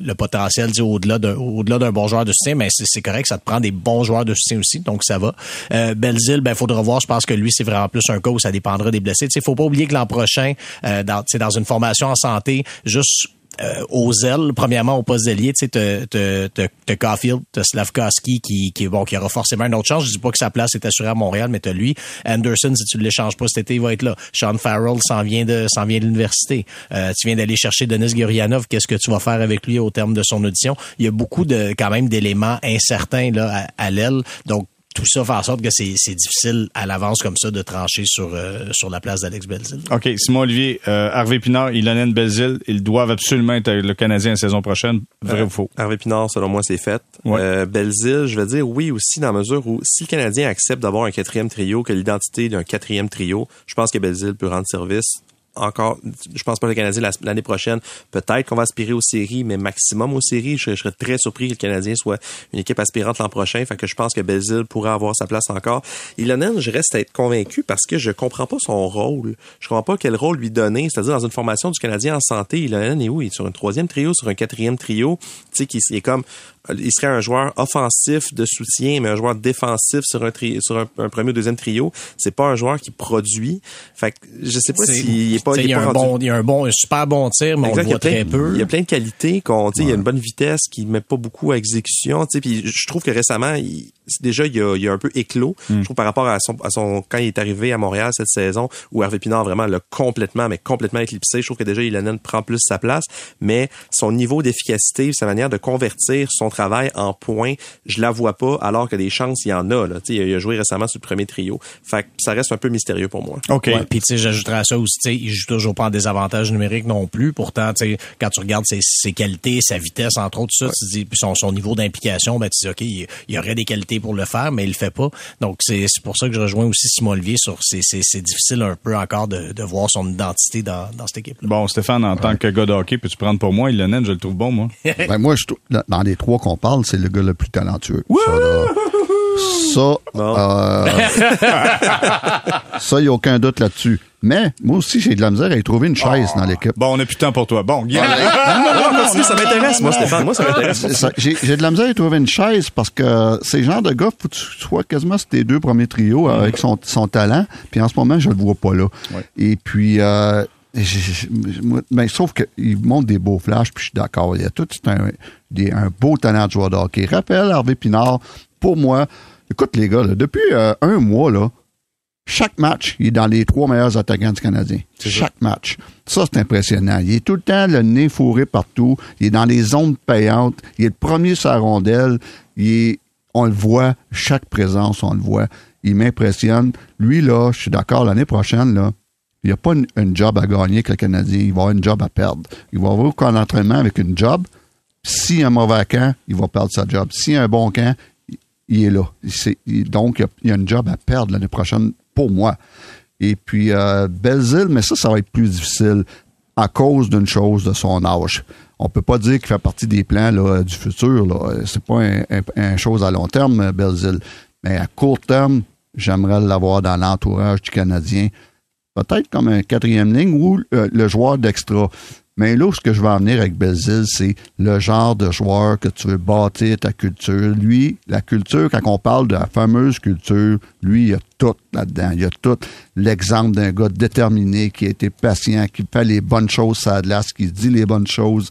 le potentiel au-delà d'un d'un bon joueur de soutien, mais c'est c'est correct, ça te prend des bons joueurs de soutien aussi, donc ça va. Euh, Belzile, ben faudra voir. Je pense que lui, c'est vraiment plus un cas où ça dépendra des blessés. Tu sais, faut pas oublier que l'an prochain, euh, dans, dans une formation en santé, juste euh, aux ailes, premièrement au poste d'ailier, tu sais, t'as- Caulfield, t'as Slavkowski qui, qui, bon, qui aura forcément une autre chance. Je dis pas que sa place est assurée à Montréal, mais t'as lui. Anderson, si tu ne l'échanges pas cet été, il va être là. Sean Farrell s'en vient de s'en vient de l'université. Euh, tu viens d'aller chercher Denis Gurianov. Qu'est-ce que tu vas faire avec lui au terme de son audition? Il y a beaucoup de quand même d'éléments incertains là à, à l'aile. Donc tout ça fait en sorte que c'est difficile à l'avance comme ça de trancher sur euh, sur la place d'Alex Belzil. OK, Simon-Olivier, euh, Hervé Pinard, Ilonen, Belzile, ils doivent absolument être avec le Canadien la saison prochaine. Vrai Euh, ou faux? Hervé Pinard, selon moi, c'est fait. Ouais. Euh, Belzile, je vais dire oui aussi dans la mesure où si le Canadien accepte d'avoir un quatrième trio, que l'identité d'un quatrième trio, je pense que Belzile peut rendre service. Encore, je pense pas que le Canadien la- l'année prochaine, peut-être qu'on va aspirer aux séries, mais maximum aux séries. Je, je serais très surpris que le Canadien soit une équipe aspirante l'an prochain. Fait que je pense que Belzile pourrait avoir sa place encore. Ilonen, je reste à être convaincu parce que je comprends pas son rôle. Je comprends pas quel rôle lui donner. C'est-à-dire dans une formation du Canadien en santé, Ilonen est où? Il est sur un troisième trio, sur un quatrième trio. Tu sais, qui est comme il serait un joueur offensif de soutien, mais un joueur défensif sur un tri- sur un, un premier ou deuxième trio. C'est pas un joueur qui produit. Fait que je sais pas s'il est pas, il y est a pas un rendu- bon, il y a un bon, un super bon tir, mais on le y voit plein- très peu. Il y a plein de qualités qu'on, tu sais, il y a une bonne vitesse qui met pas beaucoup à exécution, tu sais, puis je trouve que récemment, il, déjà il a, il a un peu éclos. Hmm. Je trouve par rapport à son, à son quand il est arrivé à Montréal cette saison où Hervé Pinard vraiment l'a complètement, mais complètement éclipsé. Je trouve que déjà Ilanen prend plus sa place, mais son niveau d'efficacité, sa manière de convertir son travail en points, je la vois pas, alors que des chances il y en a. Là, tu sais, il a joué récemment sur le premier trio. Fait que ça reste un peu mystérieux pour moi. OK. Ouais, puis tu sais, j'ajouterais à ça aussi, tu sais, il joue toujours pas en désavantage numérique non plus. Pourtant, tu sais, quand tu regardes ses, ses qualités, sa vitesse, entre autres, tout ça, tu dis, puis son, son niveau d'implication, ben tu dis, ok, il, il y aurait des qualités pour le faire, mais il le fait pas. Donc c'est c'est pour ça que je rejoins aussi Simon Olivier sur, c'est difficile un peu encore de, de voir son identité dans dans cette équipe. -là. Bon, Stéphane, en tant que gars de hockey, peux-tu prendre pour moi Ilonen? Je le trouve bon, moi. Ben moi, je, trouve- dans les trois qu'on parle, c'est le gars le plus talentueux. Ça, là, ça, euh, ça, il n'y a aucun doute là-dessus. Mais moi aussi, j'ai de la misère à y trouver une chaise dans l'équipe. Bon, on n'a plus de temps pour toi. Bon, Guillaume. Continue, ça m'intéresse, moi, Stéphane. Moi, ça m'intéresse. C'est. J'ai de la misère à y trouver une chaise parce que ces genres de gars, faut que tu sois quasiment sur tes deux premiers trios avec son, son talent. Puis en ce moment, je le vois pas là. Ouais. Et puis, euh, ben, sauf qu'il montre des beaux flashs, puis je suis d'accord. Il y a tout un, des- un beau talent de joueur de hockey. Rappelle Hervé Pinard, pour moi, écoute les gars, là, depuis euh, un mois, là, chaque match, il est dans les trois meilleurs attaquants du Canadien. Chaque match. Ça, c'est impressionnant. Il est tout le temps le nez fourré partout. Il est dans les zones payantes. Il est le premier sur la rondelle. Il est, on le voit, chaque présence, on le voit. Il m'impressionne. Lui, là, je suis d'accord, l'année prochaine, là, il n'y a pas une, une job à gagner avec le Canadien. Il va avoir une job à perdre. Il va avoir aucun entraînement avec une job. S'il y a un mauvais camp, il va perdre sa job. S'il y a un bon camp, il- est là. Donc, il y a- a une job à perdre l'année prochaine pour moi. Et puis, euh, mais ça, ça va être plus difficile à cause d'une chose de son âge. On peut pas dire qu'il fait partie des plans du futur. C'est pas un, un- un chose à long terme, Belzile. Mais à court terme, j'aimerais l'avoir dans l'entourage du Canadien. Peut-être comme un quatrième ligne ou euh, le joueur d'extra. Mais là, ce que je veux en venir avec Belzile, c'est le genre de joueur que tu veux bâtir ta culture. Lui, la culture, quand on parle de la fameuse culture, lui, il y a tout là-dedans. Il y a tout l'exemple d'un gars déterminé qui a été patient, qui fait les bonnes choses à la glace, qui dit les bonnes choses,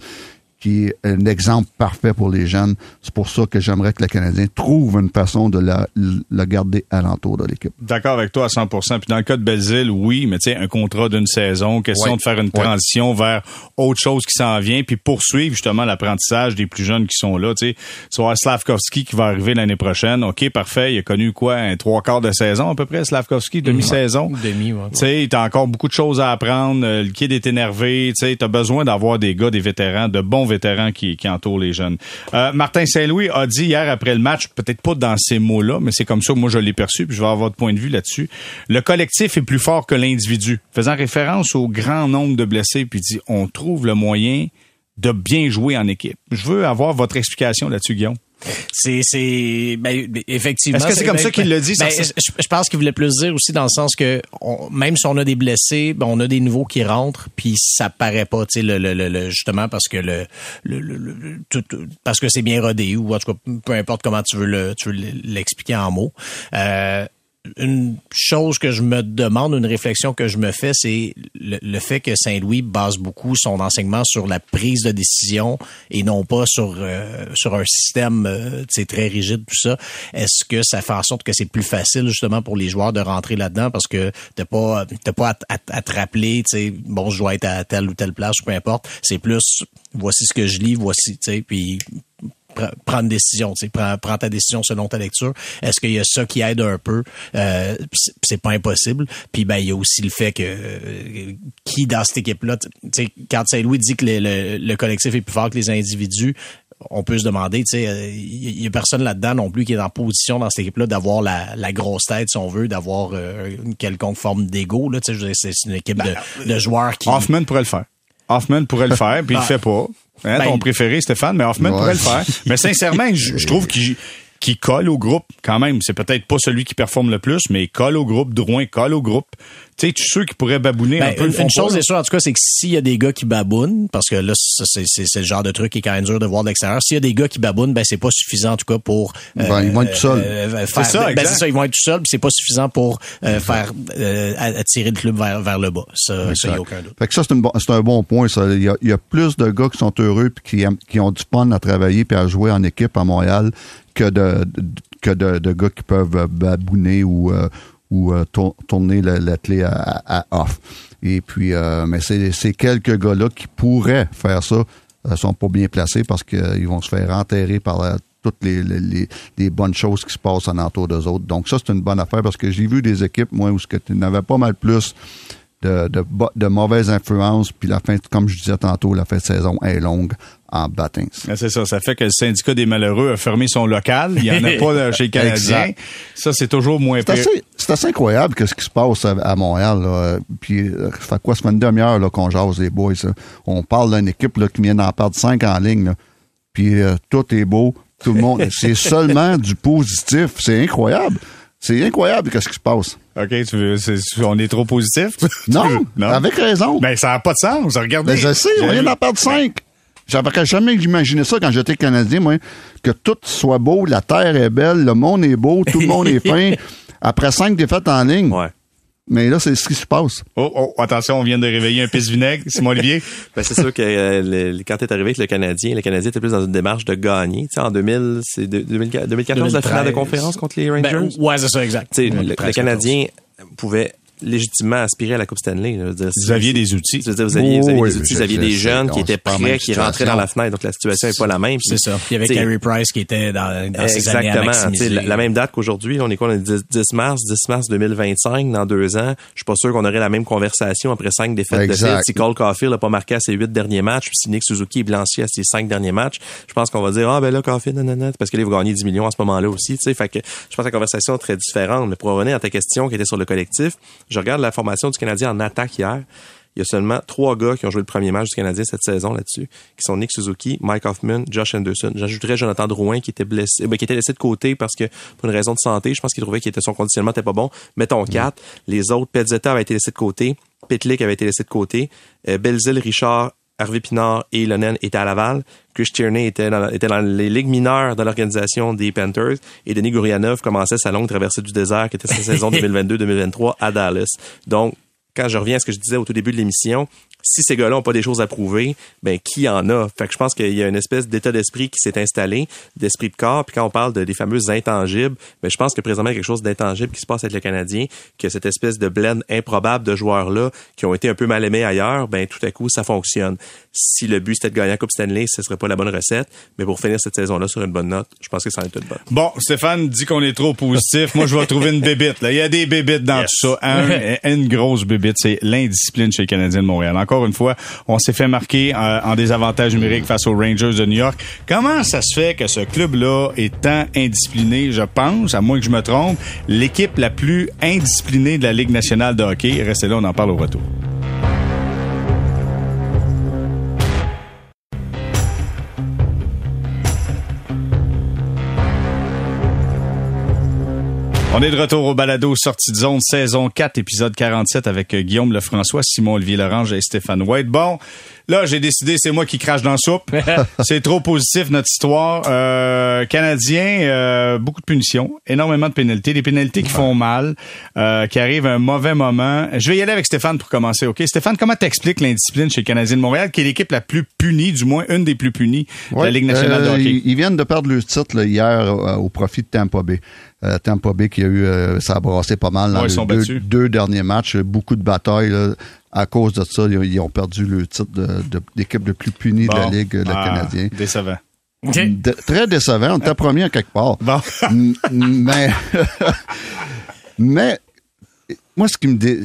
qui est un exemple parfait pour les jeunes. C'est pour ça que j'aimerais que le Canadien trouve une façon de la, la garder alentour de l'équipe. D'accord avec toi à 100% Puis dans le cas de Belzile, oui, mais tu sais, un contrat d'une saison, question Ouais. de faire une transition vers autre chose qui s'en vient, puis poursuivre justement l'apprentissage des plus jeunes qui sont là. Tu sais, soit Slavkovski qui va arriver l'année prochaine. OK, parfait. Il a connu quoi, un trois quarts de saison à peu près, Slavkovski, demi-saison? Demi, ouais. Tu sais, t'as encore beaucoup de choses à apprendre. Euh, Le kid est énervé. Tu sais, t'as besoin d'avoir des gars, des vétérans, de bons vétérans qui, qui entourent les jeunes. Euh, Martin Saint-Louis a dit hier après le match, peut-être pas dans ces mots-là, mais c'est comme ça que moi je l'ai perçu, puis je vais avoir votre point de vue là-dessus. Le collectif est plus fort que l'individu, faisant référence au grand nombre de blessés, puis dit on trouve le moyen de bien jouer en équipe. Je veux avoir votre explication là-dessus, Guillaume. C'est, c'est, ben, effectivement. Est-ce que c'est comme ça qu'il l'a dit, Ben, je, je pense qu'il voulait plus dire aussi dans le sens que on- même si on a des blessés, ben, on a des nouveaux qui rentrent, puis ça paraît pas, tu sais, le, le, le- le- justement parce que le, le, le- le- tout- parce que c'est bien rodé ou en tout cas peu importe comment tu veux le, tu veux l'expliquer en mots. Euh, une chose que je me demande, une réflexion que je me fais, c'est le, le fait que Saint-Louis base beaucoup son enseignement sur la prise de décision et non pas sur euh, sur un système euh, très rigide tout ça. Est-ce que ça fait en sorte que c'est plus facile justement pour les joueurs de rentrer là-dedans? Parce que t'as pas t'as pas à, à à te rappeler, tu sais, bon, je dois être à telle ou telle place peu importe. C'est plus voici ce que je lis, voici, tu sais, puis prendre une décision, tu sais, prends, prends ta décision selon ta lecture. Est-ce qu'il y a ça qui aide un peu? Euh, c'est- pas impossible. Puis ben il y a aussi le fait que euh, qui dans cette équipe-là, tu sais, quand Saint-Louis dit que le, le- le collectif est plus fort que les individus, on peut se demander, tu sais, euh, il y, a personne là-dedans non plus qui est en position dans cette équipe-là d'avoir la, la grosse tête, si on veut, d'avoir euh, une quelconque forme d'ego. Là, tu sais, c'est c'est une équipe de, de joueurs qui. Hoffman pourrait le faire. Hoffman pourrait le faire, puis il le fait pas. Hein, Ben, ton préféré, Stéphane, mais Hoffman Ouais. pourrait le faire. Mais sincèrement, je, je trouve qu'il qu'il colle au groupe quand même. C'est peut-être pas celui qui performe le plus, mais il colle au groupe. Drouin colle au groupe. Tu sais, tu sais qui pourrait babouner un Ben, peu. une, une chose est sûre, en tout cas, c'est que s'il y a des gars qui babounent, parce que là, c'est, le genre de truc qui est quand même dur de voir de l'extérieur. S'il y a des gars qui babounent, ben c'est pas suffisant en tout cas pour. euh, Ben, ils vont être tout seuls. euh, faire- C'est ça, ben, ça, ils vont être tout seuls, puis c'est pas suffisant pour euh, faire euh, attirer le club vers, vers le bas. Ça, ça y a aucun doute. Fait que ça, c'est, bon- un bon point. Ça. Il, y a, il y a plus de gars qui sont heureux puis qui, qui ont du fun à travailler puis à jouer en équipe à Montréal que de, que de, gars qui peuvent euh, babouiner ou, euh, ou euh, tour- tourner la, clé à, off. Et puis, mais ces quelques gars-là qui pourraient faire ça euh, sont pas bien placés parce qu'ils vont se faire enterrer par toutes les, les, bonnes choses qui se passent en entour d'eux autres. Donc ça, c'est une bonne affaire parce que j'ai vu des équipes, moi, où tu n'avais pas mal plus de, de, de mauvaises influences, puis la fin, comme je disais tantôt, la fin de saison est longue en c'est ça. Ça fait que le syndicat des malheureux a fermé son local. Il n'y en a pas euh, chez les Canadiens. Ça, c'est toujours moins pire. c'est assez incroyable que ce qui se passe à, à Montréal. Là. Puis, euh, ça fait quoi, une demi-heure qu'on jase les boys. là. On parle d'une équipe là, qui vient d'en perdre cinq en ligne. là. Puis euh, tout est beau, tout le monde. c'est seulement du positif. C'est incroyable. C'est incroyable qu'est-ce qui se passe. OK, tu veux, on est trop positif? Non, non. avec raison. Ben, ça n'a pas de sens. Regardez. Ben, je sais, on vient d'en perdre cinq. J'aurais jamais imaginé ça quand j'étais Canadien, moi, que tout soit beau, la terre est belle, le monde est beau, tout le monde est fin. Après cinq défaites en ligne. Ouais. Mais là, c'est ce qui se passe. Oh, oh, attention, on vient de réveiller un pisse vinaigre. Simon Olivier. Ben, c'est sûr que euh, le- quand t'es arrivé avec le Canadien, le Canadien était plus dans une démarche de gagner. Tu sais, en 2000, c'est de- 2014, la finale de 2013. conférence contre les Rangers? Ben, ouais, c'est ça, exact. Le, le 13, Canadien pouvait légitimement aspirer à la Coupe Stanley. là. Dire, Vous aviez des outils. Dire, vous aviez, vous aviez des outils, vous aviez des jeunes qui étaient prêts, qui rentraient dans la fenêtre. Donc, la situation n'est pas la même. C'est ça. Il y avait Carey Price qui était dans, dans ses années à maximiser. La, la même date qu'aujourd'hui, on est quoi, on est 10, 10 mars, 10 mars 2025, dans deux ans. Je suis pas sûr qu'on aurait la même conversation après cinq défaites de Exact. fête. Si Cole Caulfield n'a pas marqué à ses huit derniers matchs, puis si Nick Suzuki est blanchi à ses cinq derniers matchs, je pense qu'on va dire, ah, ben là, Caulfield, nanana, parce que là, il va gagner 10 millions à ce moment-là aussi, tu sais. Fait que je pense que la conversation est très différente. Mais pour revenir à ta question qui était sur le collectif, je regarde la formation du Canadien en attaque hier. Il y a seulement trois gars qui ont joué le premier match du Canadien cette saison là-dessus, qui sont Nick Suzuki, Mike Hoffman, Josh Anderson. J'ajouterais Jonathan Drouin qui était blessé, ben, qui était laissé de côté parce que pour une raison de santé, je pense qu'il trouvait que son conditionnement était pas bon. Mettons quatre. Les autres, Pezzetta avait été laissé de côté, Pitlick avait été laissé de côté, euh, Belzile, Richard, Harvey Pinard et Lonen étaient à Laval. Chris Tierney était dans, était dans les ligues mineures de l'organisation des Panthers et Denis Gourianov commençait sa longue traversée du désert qui était sa saison 2022-2023 à Dallas. Donc, quand je reviens à ce que je disais au tout début de l'émission, si ces gars-là n'ont pas des choses à prouver, ben qui en a? Fait que je pense qu'il y a une espèce d'état d'esprit qui s'est installé, d'esprit de corps. Puis quand on parle de, des fameuses intangibles, ben je pense que présentement il y a quelque chose d'intangible qui se passe avec le Canadien, que cette espèce de blend improbable de joueurs-là qui ont été un peu mal aimés ailleurs, ben tout à coup ça fonctionne. Si le but c'était de gagner la Coupe Stanley, ce serait pas la bonne recette, mais pour finir cette saison-là sur une bonne note, je pense que ça en est toute bonne. Bon, Stéphane dit qu'on est trop positif. Moi, je vais trouver une bébite. Là. Il y a des bébites dans Yes. tout ça. Un- une grosse bébite, c'est l'indiscipline chez les Canadiens de Montréal. Encore une fois, on s'est fait marquer euh, en désavantage numérique face aux Rangers de New York. Comment ça se fait que ce club-là est tant indiscipliné? Je pense, à moins que je me trompe, l'équipe la plus indisciplinée de la Ligue nationale de hockey. Restez là, on en parle au retour. On est de retour au balado Sortie de zone, saison 4, épisode 47 avec euh, Guillaume Lefrançois, Simon-Olivier Lorange et Stéphane White. Bon, là, j'ai décidé, c'est moi qui crache dans la soupe. c'est trop positif, notre histoire. Euh, Canadien, euh, beaucoup de punitions, énormément de pénalités, des pénalités qui font mal, euh, qui arrivent à un mauvais moment. Je vais y aller avec Stéphane pour commencer, OK? Stéphane, comment t'expliques l'indiscipline chez le Canadien de Montréal, qui est l'équipe la plus punie, du moins une des plus punies de la Ligue nationale euh, de hockey? Ils, ils viennent de perdre le titre là, hier euh, au profit de Tampa Bay. Euh, Tampa Bay qui a eu, euh, ça a brassé pas mal dans Ouais, ils les sont deux, derniers matchs. Beaucoup de batailles. là. À cause de ça, ils, ils ont perdu le titre de- de- d'équipe le plus punie de la. Ligue, le Ah, Canadien. Décevant. De- très décevant. On était premier à quelque part. Bon. Mais, mais, moi, ce qui me dé-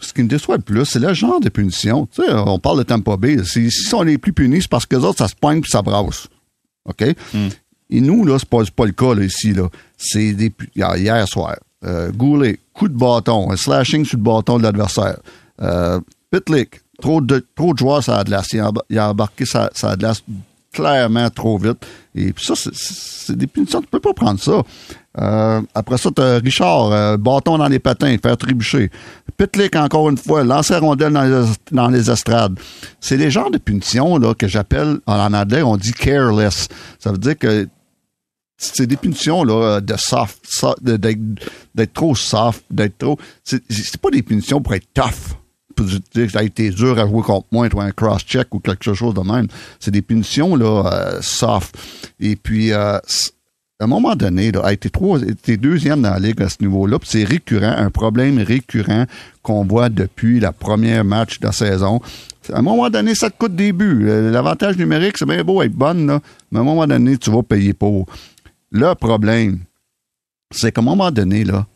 ce qui me déçoit le plus, c'est le genre de punition. Tu sais, on parle de Tampa Bay. Si, si sont les plus punis, c'est parce que les autres, ça se poigne puis ça brasse. OK? Et nous, là, c'est pas, pas le cas, ici, là. C'est des, hier soir. Euh, Goulet, coup de bâton, un slashing sur le bâton de l'adversaire. Euh, Pitlick, trop de, trop de joueurs sur la glace. Il a, il a embarqué sa, sa glace clairement trop vite. Et puis ça, c'est- des punitions. Tu peux pas prendre ça. Euh, après ça, t'as Richard, euh, bâton dans les patins, faire trébucher. Pitlick, encore une fois, lancer la rondelle dans les, dans les estrades. C'est les genres de punitions là, que j'appelle, en anglais, on dit careless. Ça veut dire que c'est des punitions là, de soft, so- de- d'être trop soft, d'être trop. C'est pas des punitions pour être tough. Pour dire que a été dur à jouer contre moi, toi, un cross-check ou quelque chose de même. C'est des punitions là, euh, soft. Et puis, euh, à un moment donné, là, été deuxième dans la ligue à ce niveau-là. puis C'est récurrent, un problème récurrent qu'on voit depuis la première match de la saison. À un moment donné, ça te coûte des buts. Euh, L'avantage numérique, c'est bien beau être bonne, là, mais à un moment donné, tu vas payer pour. Le problème, c'est qu'à un moment donné, là,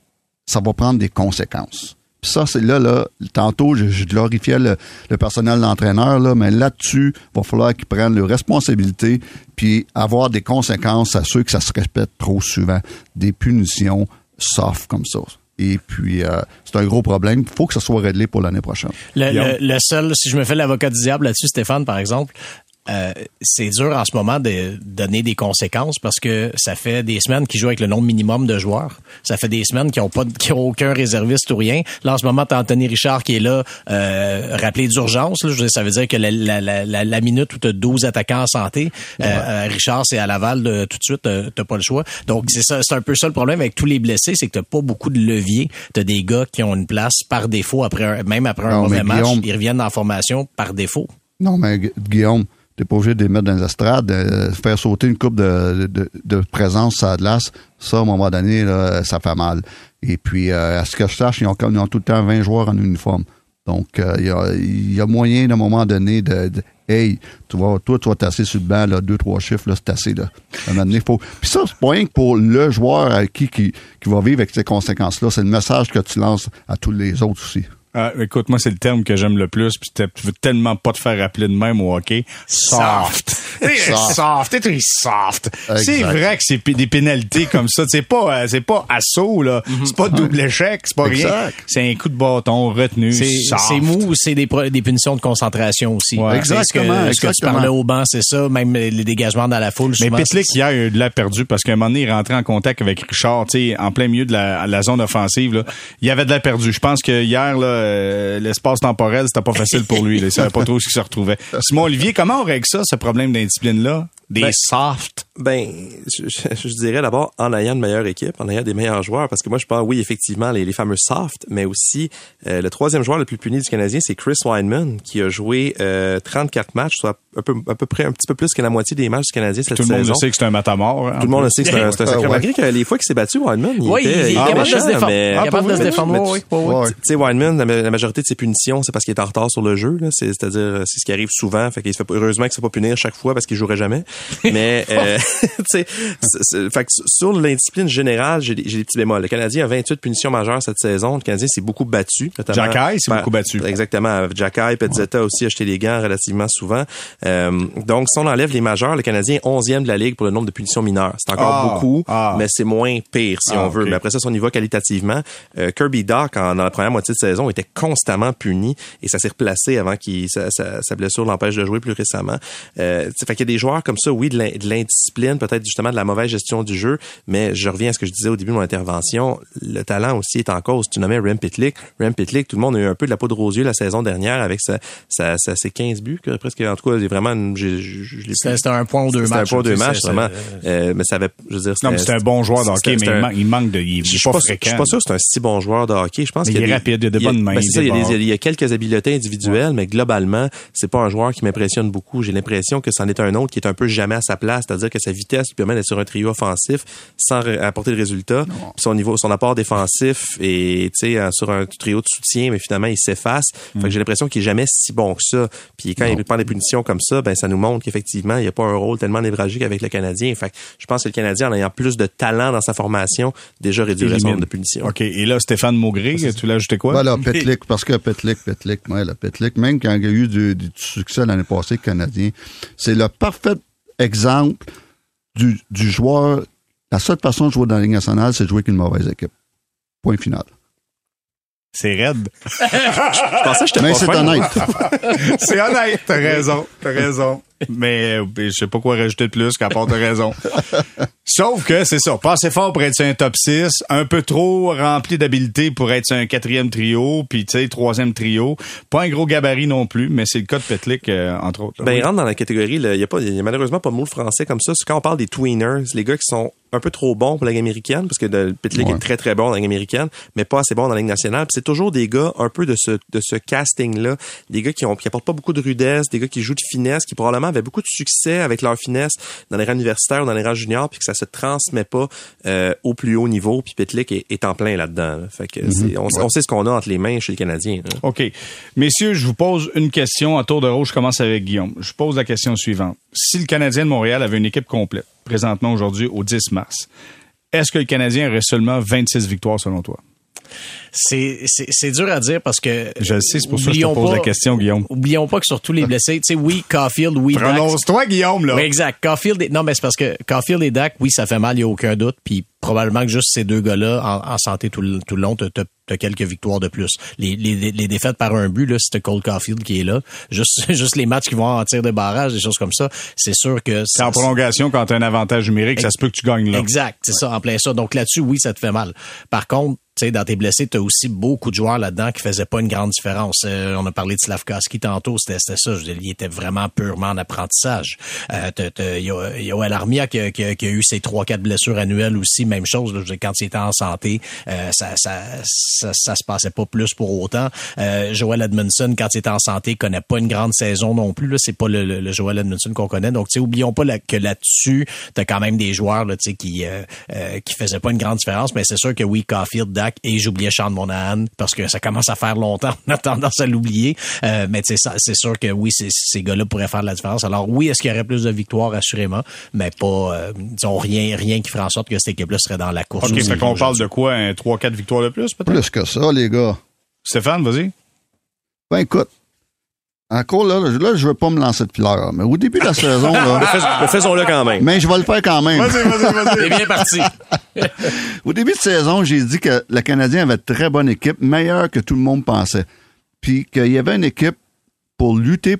ça va prendre des conséquences. Puis ça, c'est là, là, tantôt, je, je glorifiais le, le personnel d'entraîneur, là, mais là-dessus, il va falloir qu'ils prennent leurs responsabilités puis avoir des conséquences à ceux que ça se répète trop souvent. Des punitions soft comme ça. Et puis, euh, c'est un gros problème. Il faut que ça soit réglé pour l'année prochaine. Le- le seul, si je me fais l'avocat du diable là-dessus, Stéphane, par exemple, euh, c'est dur en ce moment de donner des conséquences parce que ça fait des semaines qu'ils jouent avec le nombre minimum de joueurs. Ça fait des semaines qu'ils ont pas, de- qu'ils ont aucun réserviste ou rien. Là, en ce moment, t'as Anthony Richard qui est là, euh, rappelé d'urgence. là. Je ça veut dire que la, la, la, la- minute où t'as 12 attaquants en santé, euh, euh, Richard, c'est à Laval de, tout de suite, euh, t'as pas le choix. Donc, c'est ça, c'est un peu ça le problème avec tous les blessés, c'est que t'as pas beaucoup de leviers. T'as des gars qui ont une place par défaut après un, même après un Non, mauvais match, Guillaume- ils reviennent en formation par défaut. Non, mais Gu- Guillaume, t'es pas obligé de les mettre dans les estrades, euh, faire sauter une coupe de, de, de présence à la glace, ça, à un moment donné, là, ça fait mal. Et puis, euh, à ce que je sache, ils ont, ils ont tout le temps 20 joueurs en uniforme. Donc, euh, il y, a, y a moyen, à un moment donné, de, de- hey, tu vois, toi, tu vas tasser sur le banc, là, deux, trois chiffres, là, c'est assez, là. À un moment donné, faut... Puis ça, c'est pas rien que pour le joueur à qui, qui, qui va vivre avec ces conséquences-là. C'est le message que tu lances à tous les autres aussi. Ah, écoute, moi, c'est le terme que j'aime le plus, puis tu veux tellement pas te faire appeler de même au hockey. Soft. Soft. soft. T'es très soft. C'est vrai que c'est des pénalités comme ça. C'est pas, euh, c'est pas assaut, là. C'est pas double échec. C'est pas rien. C'est un coup de bâton retenu. C'est soft. c'est mou ou c'est des, punitions de concentration aussi. Ouais. Est-ce que- Exactement, Est-ce que, tu exactement. parlais au banc, c'est ça, même les dégagements dans la foule. Mais Pitlick, hier, il a eu de la perdu parce qu'à un moment donné, il rentrait en contact avec Richard, tu sais, en plein milieu de la, la zone offensive. Là. Il y avait de la perdu. Je pense que hier, là, euh, l'espace temporel, c'était pas facile pour lui. Là. Il savait pas trop ce qui se retrouvait. Simon Olivier, comment on règle ça, ce problème d'indiscipline-là? Des Ben, soft. Ben, je, je- je dirais d'abord en ayant une meilleure équipe, en ayant des meilleurs joueurs, parce que moi je pense, oui, effectivement, les, les fameux soft, mais aussi euh, le troisième joueur le plus puni du Canadien, c'est Chris Weinman, qui a joué euh, 34 matchs, soit à peu, à peu près un petit peu plus que la moitié des matchs du Canadien cette Tout le monde saison. le sait que c'est un matamor. hein, Tout le monde le sait que c'est un, c'est un Ah, sacré. ouais. Malgré que les fois qu'il s'est battu, Weinman, il Oui, était, est il était capable de se méchant, défendre. mais- est capable de se défendre, oui, oui, oui. Ouais. tu sais, Weinman, la, la majorité de ses punitions, c'est parce qu'il est en retard sur le jeu. là. C'est, c'est-à-dire, euh, c'est ce qui arrive souvent. Fait qu'il se fait, pas- heureusement qu'il se fait pas punir chaque fois parce qu'il jouerait jamais. Mais, euh, c'est- c'est- fait que sur l'indiscipline générale, j'ai, des- j'ai des petits bémols. Le Canadien a 28 punitions majeures cette saison. Le Canadien s'est beaucoup battu. Jacky s'est beaucoup battu. Exactement. Jacky, Petzetta aussi a jeté les gants relativement souvent. Euh, donc, si on enlève les majeurs, le Canadien est 11e de la Ligue pour le nombre de punitions mineures. C'est encore Ah, beaucoup, ah. mais c'est moins pire, si Ah, on veut. Mais après ça, si on y va qualitativement, euh, Kirby Doc, en, dans la première moitié de saison, était constamment puni et ça s'est replacé avant qu'il sa, sa- sa blessure l'empêche de jouer plus récemment. Euh, fait qu'il y a des joueurs comme ça, oui, de l'in- de l'indiscipline, peut-être justement de la mauvaise gestion du jeu, mais je reviens à ce que je disais au début de mon intervention, le talent aussi est en cause. Tu nommais Rem Pitlick. Rem Pitlick, tout le monde a eu un peu de la poudre aux yeux la saison dernière avec sa, sa, sa- ses 15 buts, que presque, en tout cas, vraiment, je, je C'était un point ou deux c'était un matchs. point de tu sais, match, c'est- vraiment. Euh, mais ça avait, je veux dire, Non, mais c'est un bon joueur de hockey, mais il, un- man- il manque de. Il, je est suis pas pas, je fréquent. suis pas sûr que c'est un si bon joueur de hockey. Je pense qu'il est rapide, il a de bonnes mains, ben, y, a il y a quelques habiletés individuelles, mais globalement, c'est pas un joueur qui m'impressionne beaucoup. J'ai l'impression que c'en est un autre qui est un peu jamais à sa place, c'est-à-dire que sa vitesse lui permet d'être sur un trio offensif sans apporter de résultat. Puis son niveau, son apport défensif et tu sais euh, sur un trio de soutien, mais finalement il s'efface. Fait que j'ai l'impression qu'il est jamais si bon que ça. Puis quand il prend des punitions comme ça, ben ça nous montre qu'effectivement il n'y a pas un rôle tellement névralgique avec le Canadien. Fait que je pense que le Canadien en ayant plus de talent dans sa formation déjà réduirait son nombre de punitions. OK. Et là, Stéphane Maugré, tu l'as ajouté quoi? Voilà, Petlick, parce que Petlick, Petlick, ouais, Petlick, même quand il y a eu du, du succès l'année passée, le Canadien, c'est le parfait exemple du, du joueur. La seule façon de jouer dans la Ligue nationale, c'est de jouer avec une mauvaise équipe. Point final. C'est raide. Je pensais que j'étais Mais pas c'est fin. honnête. c'est honnête. T'as raison. T'as raison. Mais euh, je sais pas quoi rajouter de plus qu'à part de raison. Sauf que c'est ça. Pas assez fort pour être sur un top 6. Un peu trop rempli d'habileté pour être sur un quatrième trio. Puis, tu sais, troisième trio. Pas un gros gabarit non plus, mais c'est le cas de Petlick, euh, entre autres. Ben, Oui. il rentre dans la catégorie, il y a pas, y a malheureusement pas de mot français comme ça. C'est quand on parle des tweeners, les gars qui sont un peu trop bons pour la Ligue américaine, parce que de, Pitlick Ouais. est très très bon dans la Ligue américaine, mais pas assez bon dans la Ligue nationale. C'est toujours des gars un peu de ce, de ce casting-là, des gars qui ont, qui apportent pas beaucoup de rudesse, des gars qui jouent de finesse, qui probablement avaient beaucoup de succès avec leur finesse dans les rangs universitaires ou dans les rangs juniors, puis que ça se transmet pas euh, au plus haut niveau. Puis Pitlick est, est en plein là-dedans. là. Fait que c'est- on, on sait ce qu'on a entre les mains chez les Canadiens. là. OK. Messieurs, je vous pose une question à tour de rôle. Je commence avec Guillaume. Je pose la question suivante. Si le Canadien de Montréal avait une équipe complète, présentement aujourd'hui au 10 mars, est-ce que le Canadien aurait seulement 26 victoires selon toi? C'est c'est- c'est dur à dire parce que. Je le sais, c'est pour ça que je te pose pas- la question, Guillaume. Oublions pas que sur tous les blessés, tu sais, oui, Caulfield, oui, Dak. Prononce-toi, Guillaume, là. Oui, exact. Caulfield, et- non, mais c'est parce que Caulfield et Dak, oui, ça fait mal, il n'y a aucun doute. Puis probablement que juste ces deux gars-là, en, en santé tout le, tout le long, t'as as quelques victoires de plus. Les, les, les défaites par un but, là, c'était Cole Caulfield qui est là. Juste, juste les matchs qui vont en tir de barrage, des choses comme ça, c'est sûr que... C'est en prolongation, quand tu as un avantage numérique, ça se peut que tu gagnes là. Exact, c'est ça, en plein ça. Donc là-dessus, oui, ça te fait mal. Par contre, sais, dans tes blessés, tu as aussi beaucoup de joueurs là-dedans qui faisaient pas une grande différence. Euh, on a parlé de Slavkovski tantôt, c'était ça. Je dire, il était vraiment purement en apprentissage. Euh, t'as- t'as- Il y a, il y a Joël Armia qui, a- qui qui a eu ses trois quatre blessures annuelles aussi, même chose. là. Quand il était en santé, euh, ça, ça, ça, se passait pas plus pour autant. Euh, Joel Edmondson, quand il était en santé, connaît pas une grande saison non plus. Là, c'est pas le, le, le Joel Edmondson qu'on connaît. Donc, tu oublions pas que là-dessus, t'as quand même des joueurs là, tu qui euh, euh, qui faisaient pas une grande différence. Mais c'est sûr que oui, Caulfield, Et j'oubliais Sean Monahan parce que ça commence à faire longtemps. On a tendance à l'oublier. Euh, mais tu sais, ça- c'est sûr que oui, ces gars-là pourraient faire la différence. Alors oui, est-ce qu'il y aurait plus de victoires? Assurément, mais pas, euh, disons rien, rien qui ferait en sorte que cette équipe-là serait dans la course. OK, fait qu'on parle de quoi? Un 3-4 victoires de plus, peut-être? Plus que ça, les gars. Stéphane, vas-y. Ben écoute, encore là, là, je veux pas me lancer de fleurs, mais au début de la saison, là, Faisons-le quand même. mais je vais le faire quand même. Vas-y, vas-y, vas-y. C'est bien parti. Au début de saison, j'ai dit que le Canadien avait une très bonne équipe, meilleure que tout le monde pensait. Puis qu'il y avait une équipe pour lutter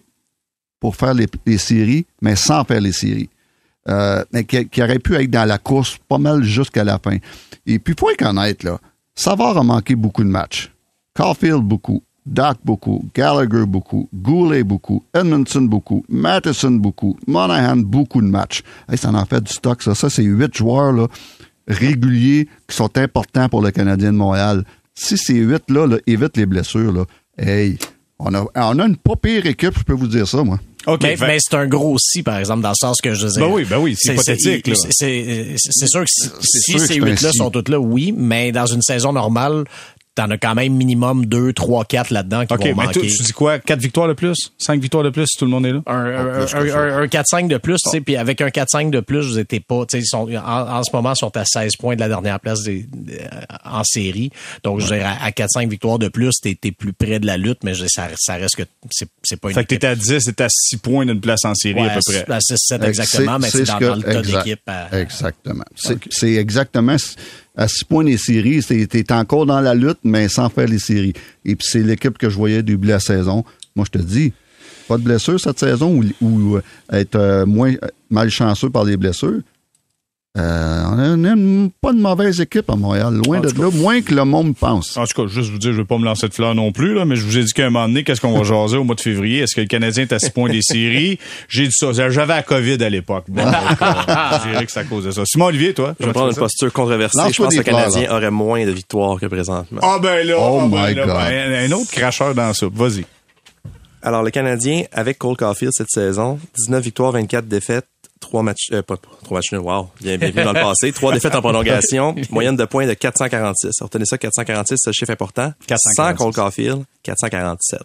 pour faire les, les séries, mais sans faire les séries. Euh, mais qui, qui aurait pu être dans la course pas mal jusqu'à la fin. Et puis, faut être honnête, là, Savard a manqué beaucoup de matchs. Caulfield, beaucoup. Doc beaucoup, Gallagher beaucoup, Goulet beaucoup, Edmondson beaucoup, Matheson beaucoup, Monahan beaucoup de matchs. Hey, ça en fait du stock, ça. Ça, c'est huit joueurs là, réguliers qui sont importants pour le Canadien de Montréal. Si ces huit-là là, évitent les blessures, là, hey, on a, on a une pas pire équipe, je peux vous dire ça, moi. OK. mais, c'est un gros si, par exemple, dans le sens que je dire. Ben oui, ben oui, c'est hypothétique, là. C'est sûr que si, C'est si sûr que ces huit-là si. sont toutes là, oui, mais dans une saison normale, t'en as quand même minimum deux, trois, quatre là-dedans qui OK, vont mais manquer. tu dis quoi? Quatre victoires de plus? Cinq victoires de plus si tout le monde est là? un, que un, un- un 4-5 de plus, tu sais, puis avec un 4-5 de plus, vous étiez pas, tu sais, ils sont, en, en ce moment, ils sont à 16 points de la dernière place des- des- en série. Donc, je dirais, à, à 4-5 victoires de plus, t'es, t'es plus près de la lutte, mais je ça, ça reste que c'est, c'est pas une Fait que t'étais à 10, t'étais à 6 points d'une place en série à peu près. à 6-7 exactement, mais c'est ce dans, que- dans le tas exact- d'équipe. Exactement. C'est exactement à six points des séries. T'es encore dans la lutte, mais sans faire les séries. Et puis c'est l'équipe que je voyais début la saison. Moi, je te dis, pas de blessure cette saison ou, ou, euh, être euh, moins euh, malchanceux par les blessures. Euh, on a une- pas de mauvaise équipe à Montréal, loin En de là, moins que le monde pense. En tout cas, juste vous dire, je veux pas me lancer de fleurs non plus, là, mais je vous ai dit qu'à un moment donné, qu'est-ce qu'on va jaser au mois de février? Est-ce que le Canadien est à 6 points des séries? J'ai dit ça. J'avais la COVID à l'époque. Bon, donc, euh, je dirais que c'est à cause de ça. Simon Olivier, toi? Je vais prendre une posture controversée. Je pense que le Canadien aurait moins de victoires que présentement. Ah ben là, Oh ah ben my là, God. ben, un autre cracheur dans la soupe. Vas-y. Alors, le Canadien, avec Cole Caulfield cette saison, 19 victoires, 24 défaites, 3 matchs, euh, pas, 3 matchs nuls, wow, bien, bienvenue dans le passé, 3 défaites en prolongation, moyenne de points de 446. Retenez ça, 446, c'est un chiffre important. 446. Sans Cole Caulfield, 447.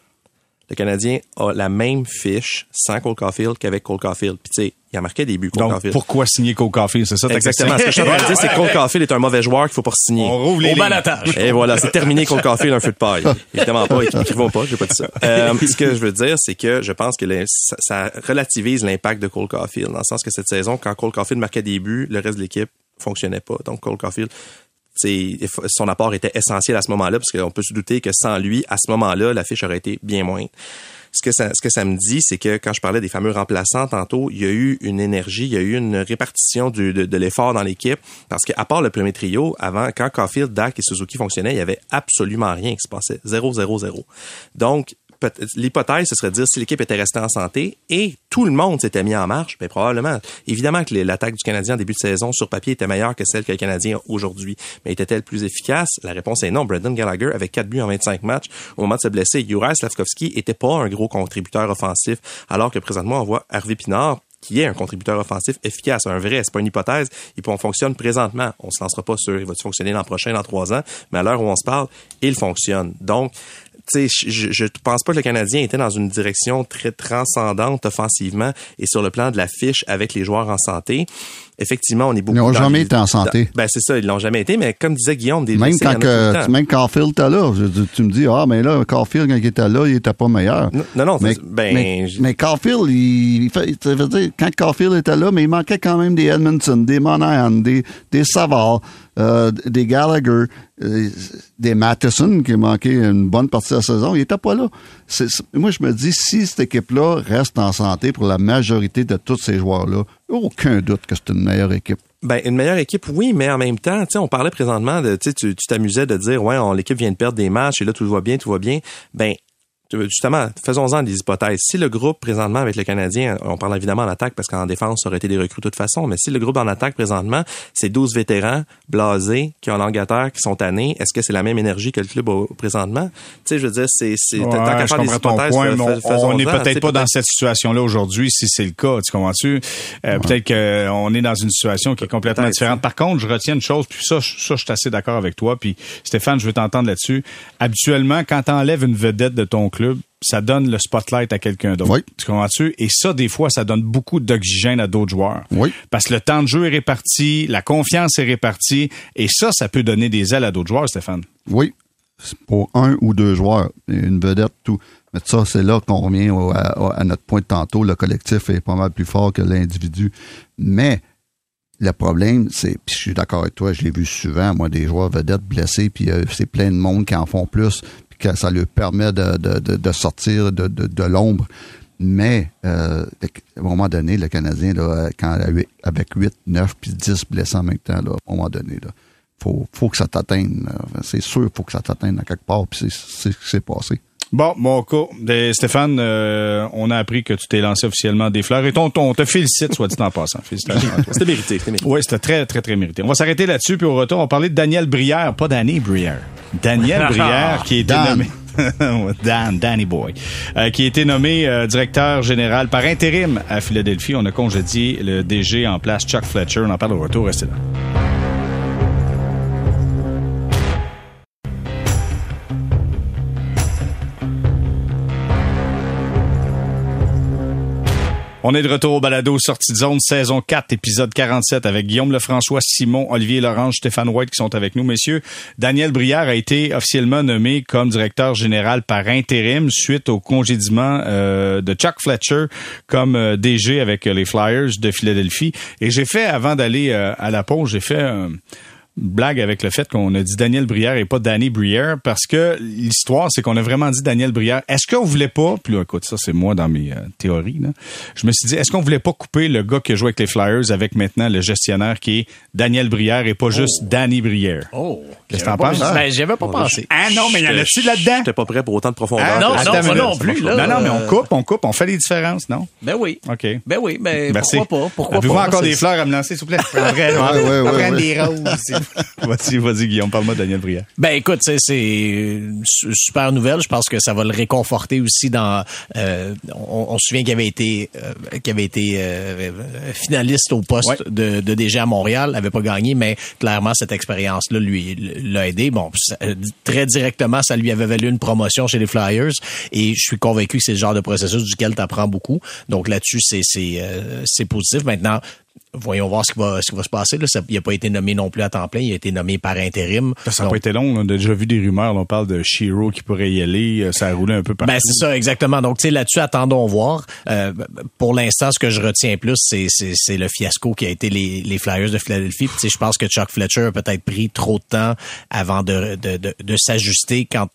Le Canadien a la même fiche sans Cole Caulfield qu'avec Cole Caulfield. Puis tu sais, il a marqué des buts, Cole Donc, Caulfield. pourquoi signer Cole Caulfield? C'est ça ta Exactement. Ce que je suis en train de dire, c'est que Cole Caulfield est un mauvais joueur qu'il faut pas signer. On rouvre les Au lignes. balotage. Et voilà, c'est terminé Cole Caulfield, un feu de paille. Évidemment pas, écrivons pas, j'ai pas dit ça. Euh, ce que je veux dire, c'est que je pense que ça, ça relativise l'impact de Cole Caulfield, dans le sens que cette saison, quand Cole Caulfield marquait des buts, le reste de l'équipe fonctionnait pas. Donc Cole Caulfield, c'est- son apport était essentiel à ce moment-là, parce qu'on peut se douter que sans lui, à ce moment-là, la fiche aurait été bien moindre. Ce que ça, ce que ça me dit, c'est que quand je parlais des fameux remplaçants tantôt, il y a eu une énergie, il y a eu une répartition du- de, de l'effort dans l'équipe. Parce qu'à part le premier trio, avant, quand Caulfield, Dak et Suzuki fonctionnaient, il y avait absolument rien qui se passait. 0-0-0. Donc, peut- l'hypothèse, ce serait de dire si l'équipe était restée en santé et tout le monde s'était mis en marche, ben probablement. Évidemment que l'attaque du Canadien en début de saison sur papier était meilleure que celle que le Canadien a aujourd'hui. Mais était-elle plus efficace? La réponse est non. Brendan Gallagher avait 4 buts en 25 matchs. Au moment de se blesser, Juraj Slavkovski était pas un gros contributeur offensif, alors que présentement, on voit Hervé Pinard qui est un contributeur offensif efficace, un vrai, c'est pas une hypothèse, il on fonctionne présentement. On se lancera pas sur il va fonctionner l'an prochain, dans trois ans, mais à l'heure où on se parle, il fonctionne. Donc, tu sais, je, je pense pas que le Canadien était dans une direction très transcendante offensivement et sur le plan de la fiche avec les joueurs en santé. Effectivement, on est beaucoup Ils n'ont jamais les- été en santé. Ben c'est ça, ils l'ont jamais été, mais comme disait Guillaume, des Même quand, que, même quand Caulfield était là, je- tu me dis, ah, mais là, Caulfield, quand il était là, il était pas meilleur. Non, non, non, mais, ben, mais, j- mais Caulfield, il, il fait, ça veut dire, quand Caulfield était là, mais il manquait quand même des Edmondson, des Monahan, des, des Savard, euh, des Gallagher, euh, des Matheson, qui manquait une bonne partie de la saison. Il était pas là. Moi, je me dis, si cette équipe-là reste en santé pour la majorité de tous ces joueurs-là, aucun doute que c'est une meilleure équipe. Ben, une meilleure équipe, oui, mais en même temps, on parlait présentement de, tu tu t'amusais de dire, ouais, l'équipe vient de perdre des matchs et là, tout va bien, tout va bien. Ben, justement, faisons-en des hypothèses. Si le groupe présentement avec le Canadien, on parle évidemment en attaque parce qu'en défense, ça aurait été des recrues de toute façon, mais si le groupe en attaque présentement, c'est 12 vétérans, blasés, qui ont langue à terre, qui sont tannés, est-ce que c'est la même énergie que le club a présentement? Tu sais, je veux dire, c'est, c'est, Ouais, tant qu'à faire des hypothèses, point, on- n'est peut-être pas dans cette situation-là aujourd'hui, si c'est le cas, tu comprends-tu? Euh, Peut-être qu'on est dans une situation qui est complètement Peut-être. différente. Par contre, je retiens une chose, puis ça, je- ça, je suis assez d'accord avec toi, puis Stéphane, je veux t'entendre là-dessus. Habituellement, quand tu enlèves une vedette de ton club, ça donne le spotlight à quelqu'un d'autre. Oui. Tu comprends-tu? Et ça, des fois, ça donne beaucoup d'oxygène à d'autres joueurs. Oui. Parce que le temps de jeu est réparti, la confiance est répartie, et ça, ça peut donner des ailes à d'autres joueurs, Stéphane. Oui, pour un ou deux joueurs, une vedette, tout. Mais ça, c'est là qu'on revient au- à, à notre point de tantôt. Le collectif est pas mal plus fort que l'individu. Mais le problème, c'est, puis je suis d'accord avec toi, je l'ai vu souvent, moi, des joueurs vedettes blessés, puis euh, c'est plein de monde qui en font plus, que ça leur permet de, de, de, sortir de, de, l'ombre. Mais euh, à un moment donné, le Canadien, quand avec 8, 9 puis 10 blessés en même temps, là, à un moment donné, là, faut, faut que ça t'atteigne. C'est sûr, faut que ça t'atteigne à quelque part. Puis c'est ce qui s'est passé. Bon, mon cas, de- Stéphane, euh, on a appris que tu t'es lancé officiellement des fleurs et on te félicite, soit dit en passant. Félicitations. C'était mérité, mérité. Oui, c'était très, très, très mérité. On va s'arrêter là-dessus, puis au retour, on va parler de Daniel Brière, pas Danny Brière. Daniel Brière, qui a été Dan. nommé... Dan, Danny Boy, euh, qui a été nommé euh, directeur général par intérim à Philadelphie. On a congédié le DG en place, Chuck Fletcher. On en parle au retour, restez là. On est de retour au balado Sortie de zone, saison 4, épisode 47, avec Guillaume Lefrançois, Simon, Olivier Lorange, Stéphane White qui sont avec nous. Messieurs, Daniel Brière a été officiellement nommé comme directeur général par intérim suite au congédiement euh, de Chuck Fletcher comme euh, DG avec euh, les Flyers de Philadelphie. Et j'ai fait, avant d'aller euh, à la pause, j'ai fait blague avec le fait qu'on a dit Daniel Brière et pas Danny Brière parce que l'histoire, c'est qu'on a vraiment dit Daniel Brière. Est-ce qu'on voulait pas, puis là, écoute, ça, c'est moi dans mes euh, théories, là. Je me suis dit, est-ce qu'on voulait pas couper le gars qui a joué avec les Flyers avec maintenant le gestionnaire qui est Daniel Brière et pas juste Danny Brière? Oh. Qu'est-ce que t'en penses? Ben, j'avais pas pensé. Ah non, mais il y en a-tu là-dedans? J'étais pas prêt pour autant de profondeur. Ah, non, non, moi non plus, là. non, non, mais on coupe, on coupe, on fait les différences, non? Ben oui. OK. Ben oui, mais Merci. pourquoi pas? Pourquoi Avez-vous pas? encore C'est- des fleurs à me lancer, s'il vous plaît? Je prendrais, ouais. des roses. vas-y, vas-y, Guillaume, parle-moi de Daniel Brière. Ben écoute, c'est super nouvelle. Je pense que ça va le réconforter aussi dans. euh, on, on se souvient qu'il avait été, euh, qu'il avait été euh, finaliste au poste Ouais. de, de DG à Montréal, avait pas gagné, mais clairement cette expérience-là lui l'a aidé. Bon, ça- euh, très directement, ça lui avait valu une promotion chez les Flyers, et je suis convaincu que c'est le genre de processus duquel tu apprends beaucoup. Donc là-dessus, c'est c'est euh, c'est positif. Maintenant. Voyons voir ce qui va, ce qui va se passer. Là. Ça, il n'a pas été nommé non plus à temps plein. Il a été nommé par intérim. Ça n'a pas été long. On a déjà vu des rumeurs. là, on parle de Shiro qui pourrait y aller. Euh, Ça a roulé un peu partout. Ben c'est ça exactement. Donc tu sais là-dessus attendons voir. Euh, pour l'instant, ce que je retiens plus, c'est c'est c'est le fiasco qui a été les, les Flyers de Philadelphie. Puis, je pense que Chuck Fletcher a peut-être pris trop de temps avant de de de, de s'ajuster quand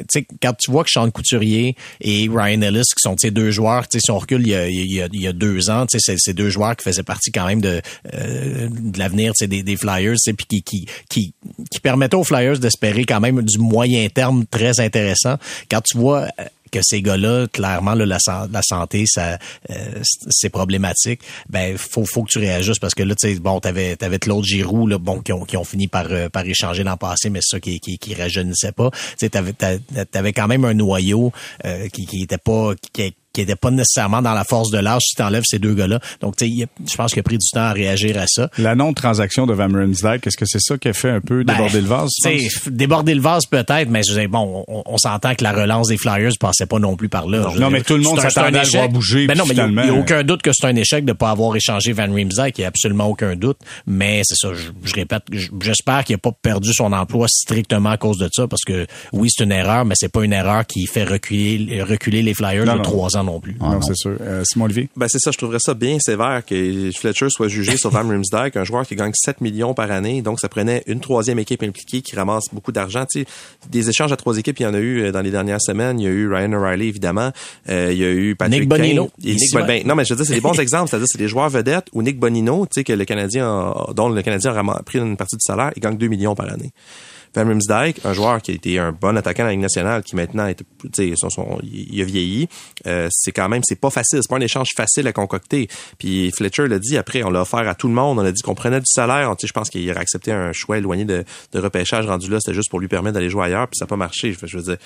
tu sais, quand tu vois que Sean Couturier et Ryan Ellis, qui sont deux joueurs, si on recule il y a, il y a, il y a deux ans, c'est ces deux joueurs qui faisaient partie quand même de, euh, de l'avenir des, des Flyers, puis qui, qui, qui, qui permettaient aux Flyers d'espérer quand même du moyen terme très intéressant. Quand tu vois euh, que ces gars-là, clairement, là, la, san- la santé, ça, euh, c'est problématique. Ben, faut, faut que tu réajustes parce que là, tu sais, bon, t'avais, t'avais Claude Giroux, là, bon, qui ont, qui ont fini par, euh, par échanger l'an passé, mais c'est ça qui, qui, qui rajeunissait pas. Tu sais, t'avais, t'a- t'avais quand même un noyau euh, qui, qui était pas, qui, qui était pas nécessairement dans la force de l'âge si t'enlèves ces deux gars-là. Donc, tu sais, je pense qu'il a pris du temps à réagir à ça. La non-transaction de Van Riemsdyk, est-ce que c'est ça qui a fait un peu Ben, déborder le vase? tu tu déborder le vase peut-être, mais je dire, bon, on, on s'entend que la relance des Flyers passait pas non plus par là. Non, dire, mais tout le monde s'attendait à le voir bouger, Ben non, mais il a- n'y a, aucun doute que c'est un échec de pas avoir échangé Van Riemsdyk. Il n'y a absolument aucun doute. Mais c'est ça, je, je répète, je- j'espère qu'il n'a pas perdu son emploi strictement à cause de ça, parce que oui, c'est une erreur, mais c'est pas une erreur qui fait reculer, reculer les Flyers Non, de non. trois ans non plus. non, c'est sûr. Euh, Simon Olivier? Ben c'est ça, je trouverais ça bien sévère que Fletcher soit jugé sur Van Riemsdyk, un joueur qui gagne 7 millions par année, donc ça prenait une troisième équipe impliquée qui ramasse beaucoup d'argent. Tu sais, des échanges à trois équipes, il y en a eu euh, dans les dernières semaines. Il y a eu Ryan O'Reilly évidemment, Euh, il y a eu Patrick Nick Bonino. Et Nick Ici, Bon- ouais. ben, non mais je veux dire c'est des bons exemples, c'est-à-dire c'est des joueurs vedettes ou Nick Bonino, tu sais que le Canadien a- dont le Canadien a pris une partie du salaire, il gagne 2 millions par année. Van Riemsdyk, un joueur qui a été un bon attaquant dans la Ligue nationale, qui maintenant est, son, son- il a vieilli. Euh, c'est quand même, c'est pas facile, c'est pas un échange facile à concocter. Puis Fletcher l'a dit après, on l'a offert à tout le monde, on a dit qu'on prenait du salaire. Je pense qu'il aurait accepté un choix éloigné de, de repêchage rendu là, c'était juste pour lui permettre d'aller jouer ailleurs, puis ça n'a pas marché. Je veux dire.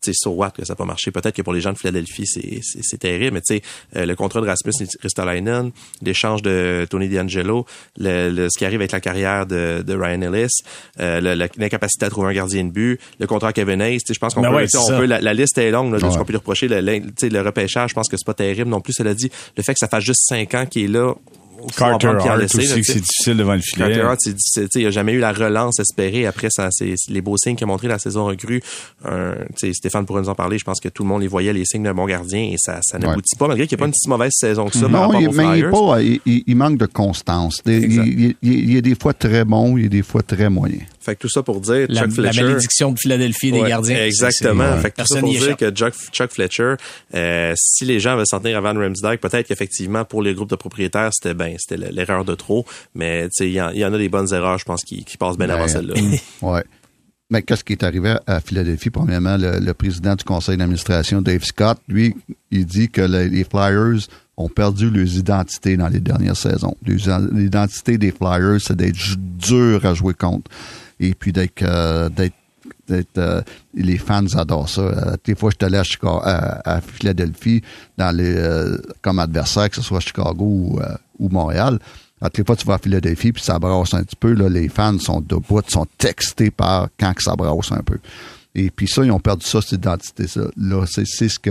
Tu sais, so what que ça n'a pas marché. Peut-être que pour les gens de Philadelphie, c'est, c'est, c'est terrible, mais tu sais, euh, le contrat de Rasmus Ristolainen, l'échange de Tony D'Angelo, le, le- ce qui arrive avec la carrière de, de Ryan Ellis, euh, le- la- l'incapacité à trouver un gardien de but, le contrat à Kevin Hayes, tu sais, je pense qu'on Ben peut, ouais, on peut la, la liste est longue là, Ouais. ce qu'on peut lui reprocher. Le, le- tu sais, le repêchage, je pense que c'est pas terrible non plus. Cela dit, le fait que ça fasse juste cinq ans qu'il est là, Carter Hart aussi, c'est difficile devant le filet. Carter Hart, c'est- sais, il a jamais eu la relance espérée après ça, c'est les beaux signes qu'il a montré la saison recrue. Sais, Stéphane pourrait nous en parler. Je pense que tout le monde les voyait les signes d'un bon gardien et ça, ça n'aboutit pas malgré qu'il n'y a pas une si mauvaise saison que ça par Non, rapport il, aux mais il, est pas, il, manque de constance. Des- il- il est des fois très bon, il est des fois très moyen. Fait que tout ça pour dire La, Chuck la Fletcher. malédiction de Philadelphie des gardiens. Exactement. Fait que tout ça Personne pour dire échappe. que Chuck, Chuck Fletcher, euh, si les gens veulent s'en tenir à Van peut-être qu'effectivement pour les groupes de propriétaires c'était ben c'était l'erreur de trop, mais tu sais il y, en- y en a des bonnes erreurs, je pense qui, qui passent bien avant Ben, celle-là. Ouais. mais qu'est-ce qui est arrivé à Philadelphie? Premièrement, le, le président du conseil d'administration, Dave Scott, lui, il dit que le- les Flyers ont perdu leurs identités dans les dernières saisons. L'identité des Flyers, c'est d'être dur à jouer contre. Et puis d'être euh, d'être euh, les fans adorent ça. Euh, des fois, je suis allé à, Chicago, à, à Philadelphie dans les, euh, comme adversaire, que ce soit Chicago ou, euh, ou Montréal. À fois, tu vas à Philadelphie, puis ça brasse un petit peu. Là, les fans sont debout, sont textés par quand que ça brasse un peu. Et puis ça, ils ont perdu ça, cette identité-là. Là, c'est, c'est ce que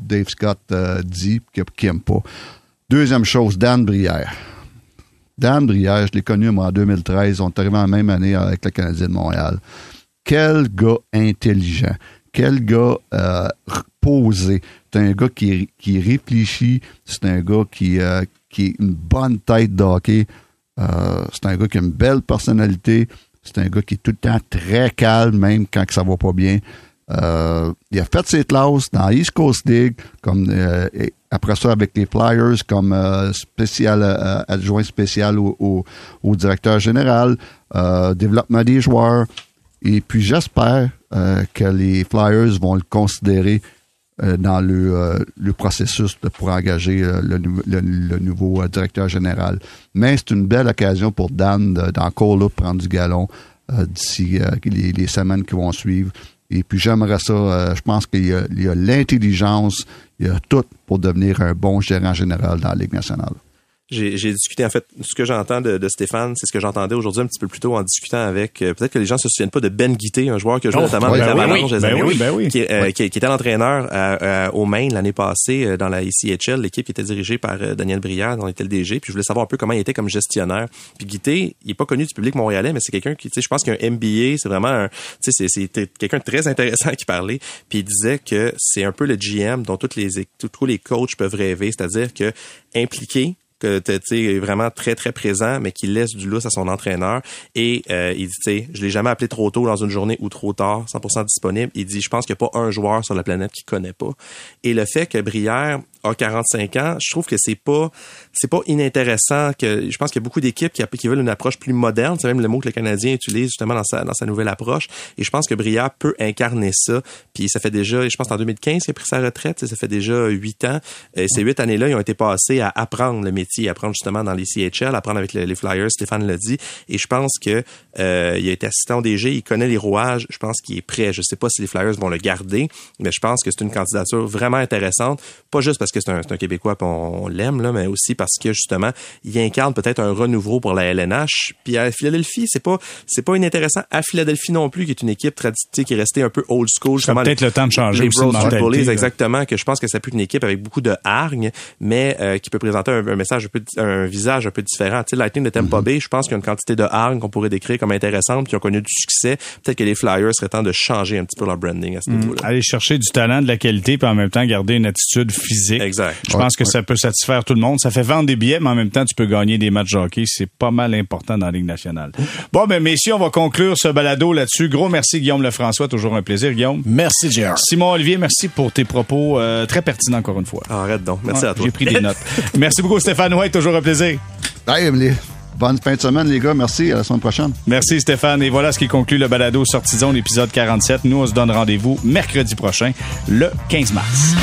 Dave Scott euh, dit, qu'il n'aime pas. Deuxième chose, Dan Brière. Dan Brière, je l'ai connu en 2013. On est arrivé en même année avec le Canadien de Montréal. Quel gars intelligent. Quel gars euh, posé. C'est un gars qui, qui réfléchit. C'est un gars qui, euh, qui a une bonne tête d'hockey. Euh, c'est un gars qui a une belle personnalité. C'est un gars qui est tout le temps très calme, même quand ça va pas bien. Euh, il a fait ses classes dans East Coast League, comme euh, après ça avec les Flyers, comme euh, spécial adjoint spécial au, directeur général, développement des joueurs. Et puis j'espère que les Flyers vont le considérer dans le, processus de- pour engager le, nou- le- le nouveau directeur général. Mais c'est une belle occasion pour Dan de- d'encore là prendre du galon d'ici les semaines qui vont suivre. Et puis j'aimerais ça, euh, je pense qu'il y a il y a l'intelligence, il y a tout pour devenir un bon gérant général dans la Ligue nationale. J'ai discuté, en fait, ce que j'entends de, de Stéphane, c'est ce que j'entendais aujourd'hui un petit peu plus tôt en discutant avec, euh, peut-être que les gens se souviennent pas de Ben Guité, un joueur que je Oh, notamment avec ben oui, ben années, oui, ben oui. Qui, euh, qui, qui était l'entraîneur à- à- au Maine l'année passée euh, dans la ICHL, l'équipe qui était dirigée par euh, Daniel Brière, dont il était le DG, puis je voulais savoir un peu comment il était comme gestionnaire. Puis Guité, il est pas connu du public montréalais, mais c'est quelqu'un qui, tu sais, je pense qu'un MBA, c'est vraiment un, tu sais, c'est- quelqu'un de très intéressant qui parlait, puis il disait que c'est un peu le GM dont toutes les, tous les coachs peuvent rêver, c'est-à-dire que impliqué, que tu est vraiment très très présent mais qui laisse du lousse à son entraîneur. Et euh, il dit tu sais je l'ai jamais appelé trop tôt dans une journée ou trop tard 100% disponible. Il dit je pense qu'il n'y a pas un joueur sur la planète qui connaît pas. Et le fait que Brière a 45 ans je trouve que c'est pas c'est pas inintéressant que je pense qu'il y a beaucoup d'équipes qui, veulent une approche plus moderne. C'est même le mot que le Canadien utilise justement dans sa dans sa nouvelle approche. Et je pense que Brière peut incarner ça. Puis ça fait déjà je pense en 2015 qu'il a pris sa retraite. Ça fait déjà huit ans. Et ces huit années là ils ont été passés à apprendre le métier apprendre justement dans les CHL apprendre avec le- les Flyers Stéphane l'a dit. Et je pense que euh, il a été assistant DG il connaît les rouages. Je pense qu'il est prêt. Je sais pas si les Flyers vont le garder mais je pense que c'est une candidature vraiment intéressante. Pas juste parce que c'est un, Québécois puis on, on l'aime là mais aussi parce que justement il incarne peut-être un renouveau pour la LNH puis à Philadelphie c'est pas c'est pas inintéressant. À Philadelphie non plus qui est une équipe traditionnelle qui est restée un peu old school Ça peut-être le temps de changer les aussi de Bullies, exactement que je pense que ça peut être une équipe avec beaucoup de hargne mais euh, qui peut présenter un, un message un peu un visage un peu différent. Tu sais Lightning de Tampa Bay je pense qu'il y a une quantité de hargne qu'on pourrait décrire comme intéressante qui ont connu du succès. Peut-être que les Flyers seraient temps de changer un petit peu leur branding à ce niveau-là. Aller chercher du talent, de la qualité, puis en même temps garder une attitude physique. Exact. Je pense que ça peut satisfaire tout le monde. Ça fait vendre des billets, mais en même temps, tu peux gagner des matchs de hockey. C'est pas mal important dans la Ligue nationale. Bon, ben messieurs, on va conclure ce balado là-dessus. Gros merci, Guillaume Lefrançois. Toujours un plaisir, Guillaume. Merci, JR. Simon Olivier, merci pour tes propos euh, très pertinents encore une fois. Arrête donc merci Ouais, à toi J'ai pris des notes. merci beaucoup, Stéphane White. Toujours un plaisir. Hey, les- bonne fin de semaine, les gars. Merci. À la semaine prochaine. Merci Stéphane. Et voilà ce qui conclut le balado Sortie de zone épisode 47. Nous, on se donne rendez-vous mercredi prochain, le 15 mars.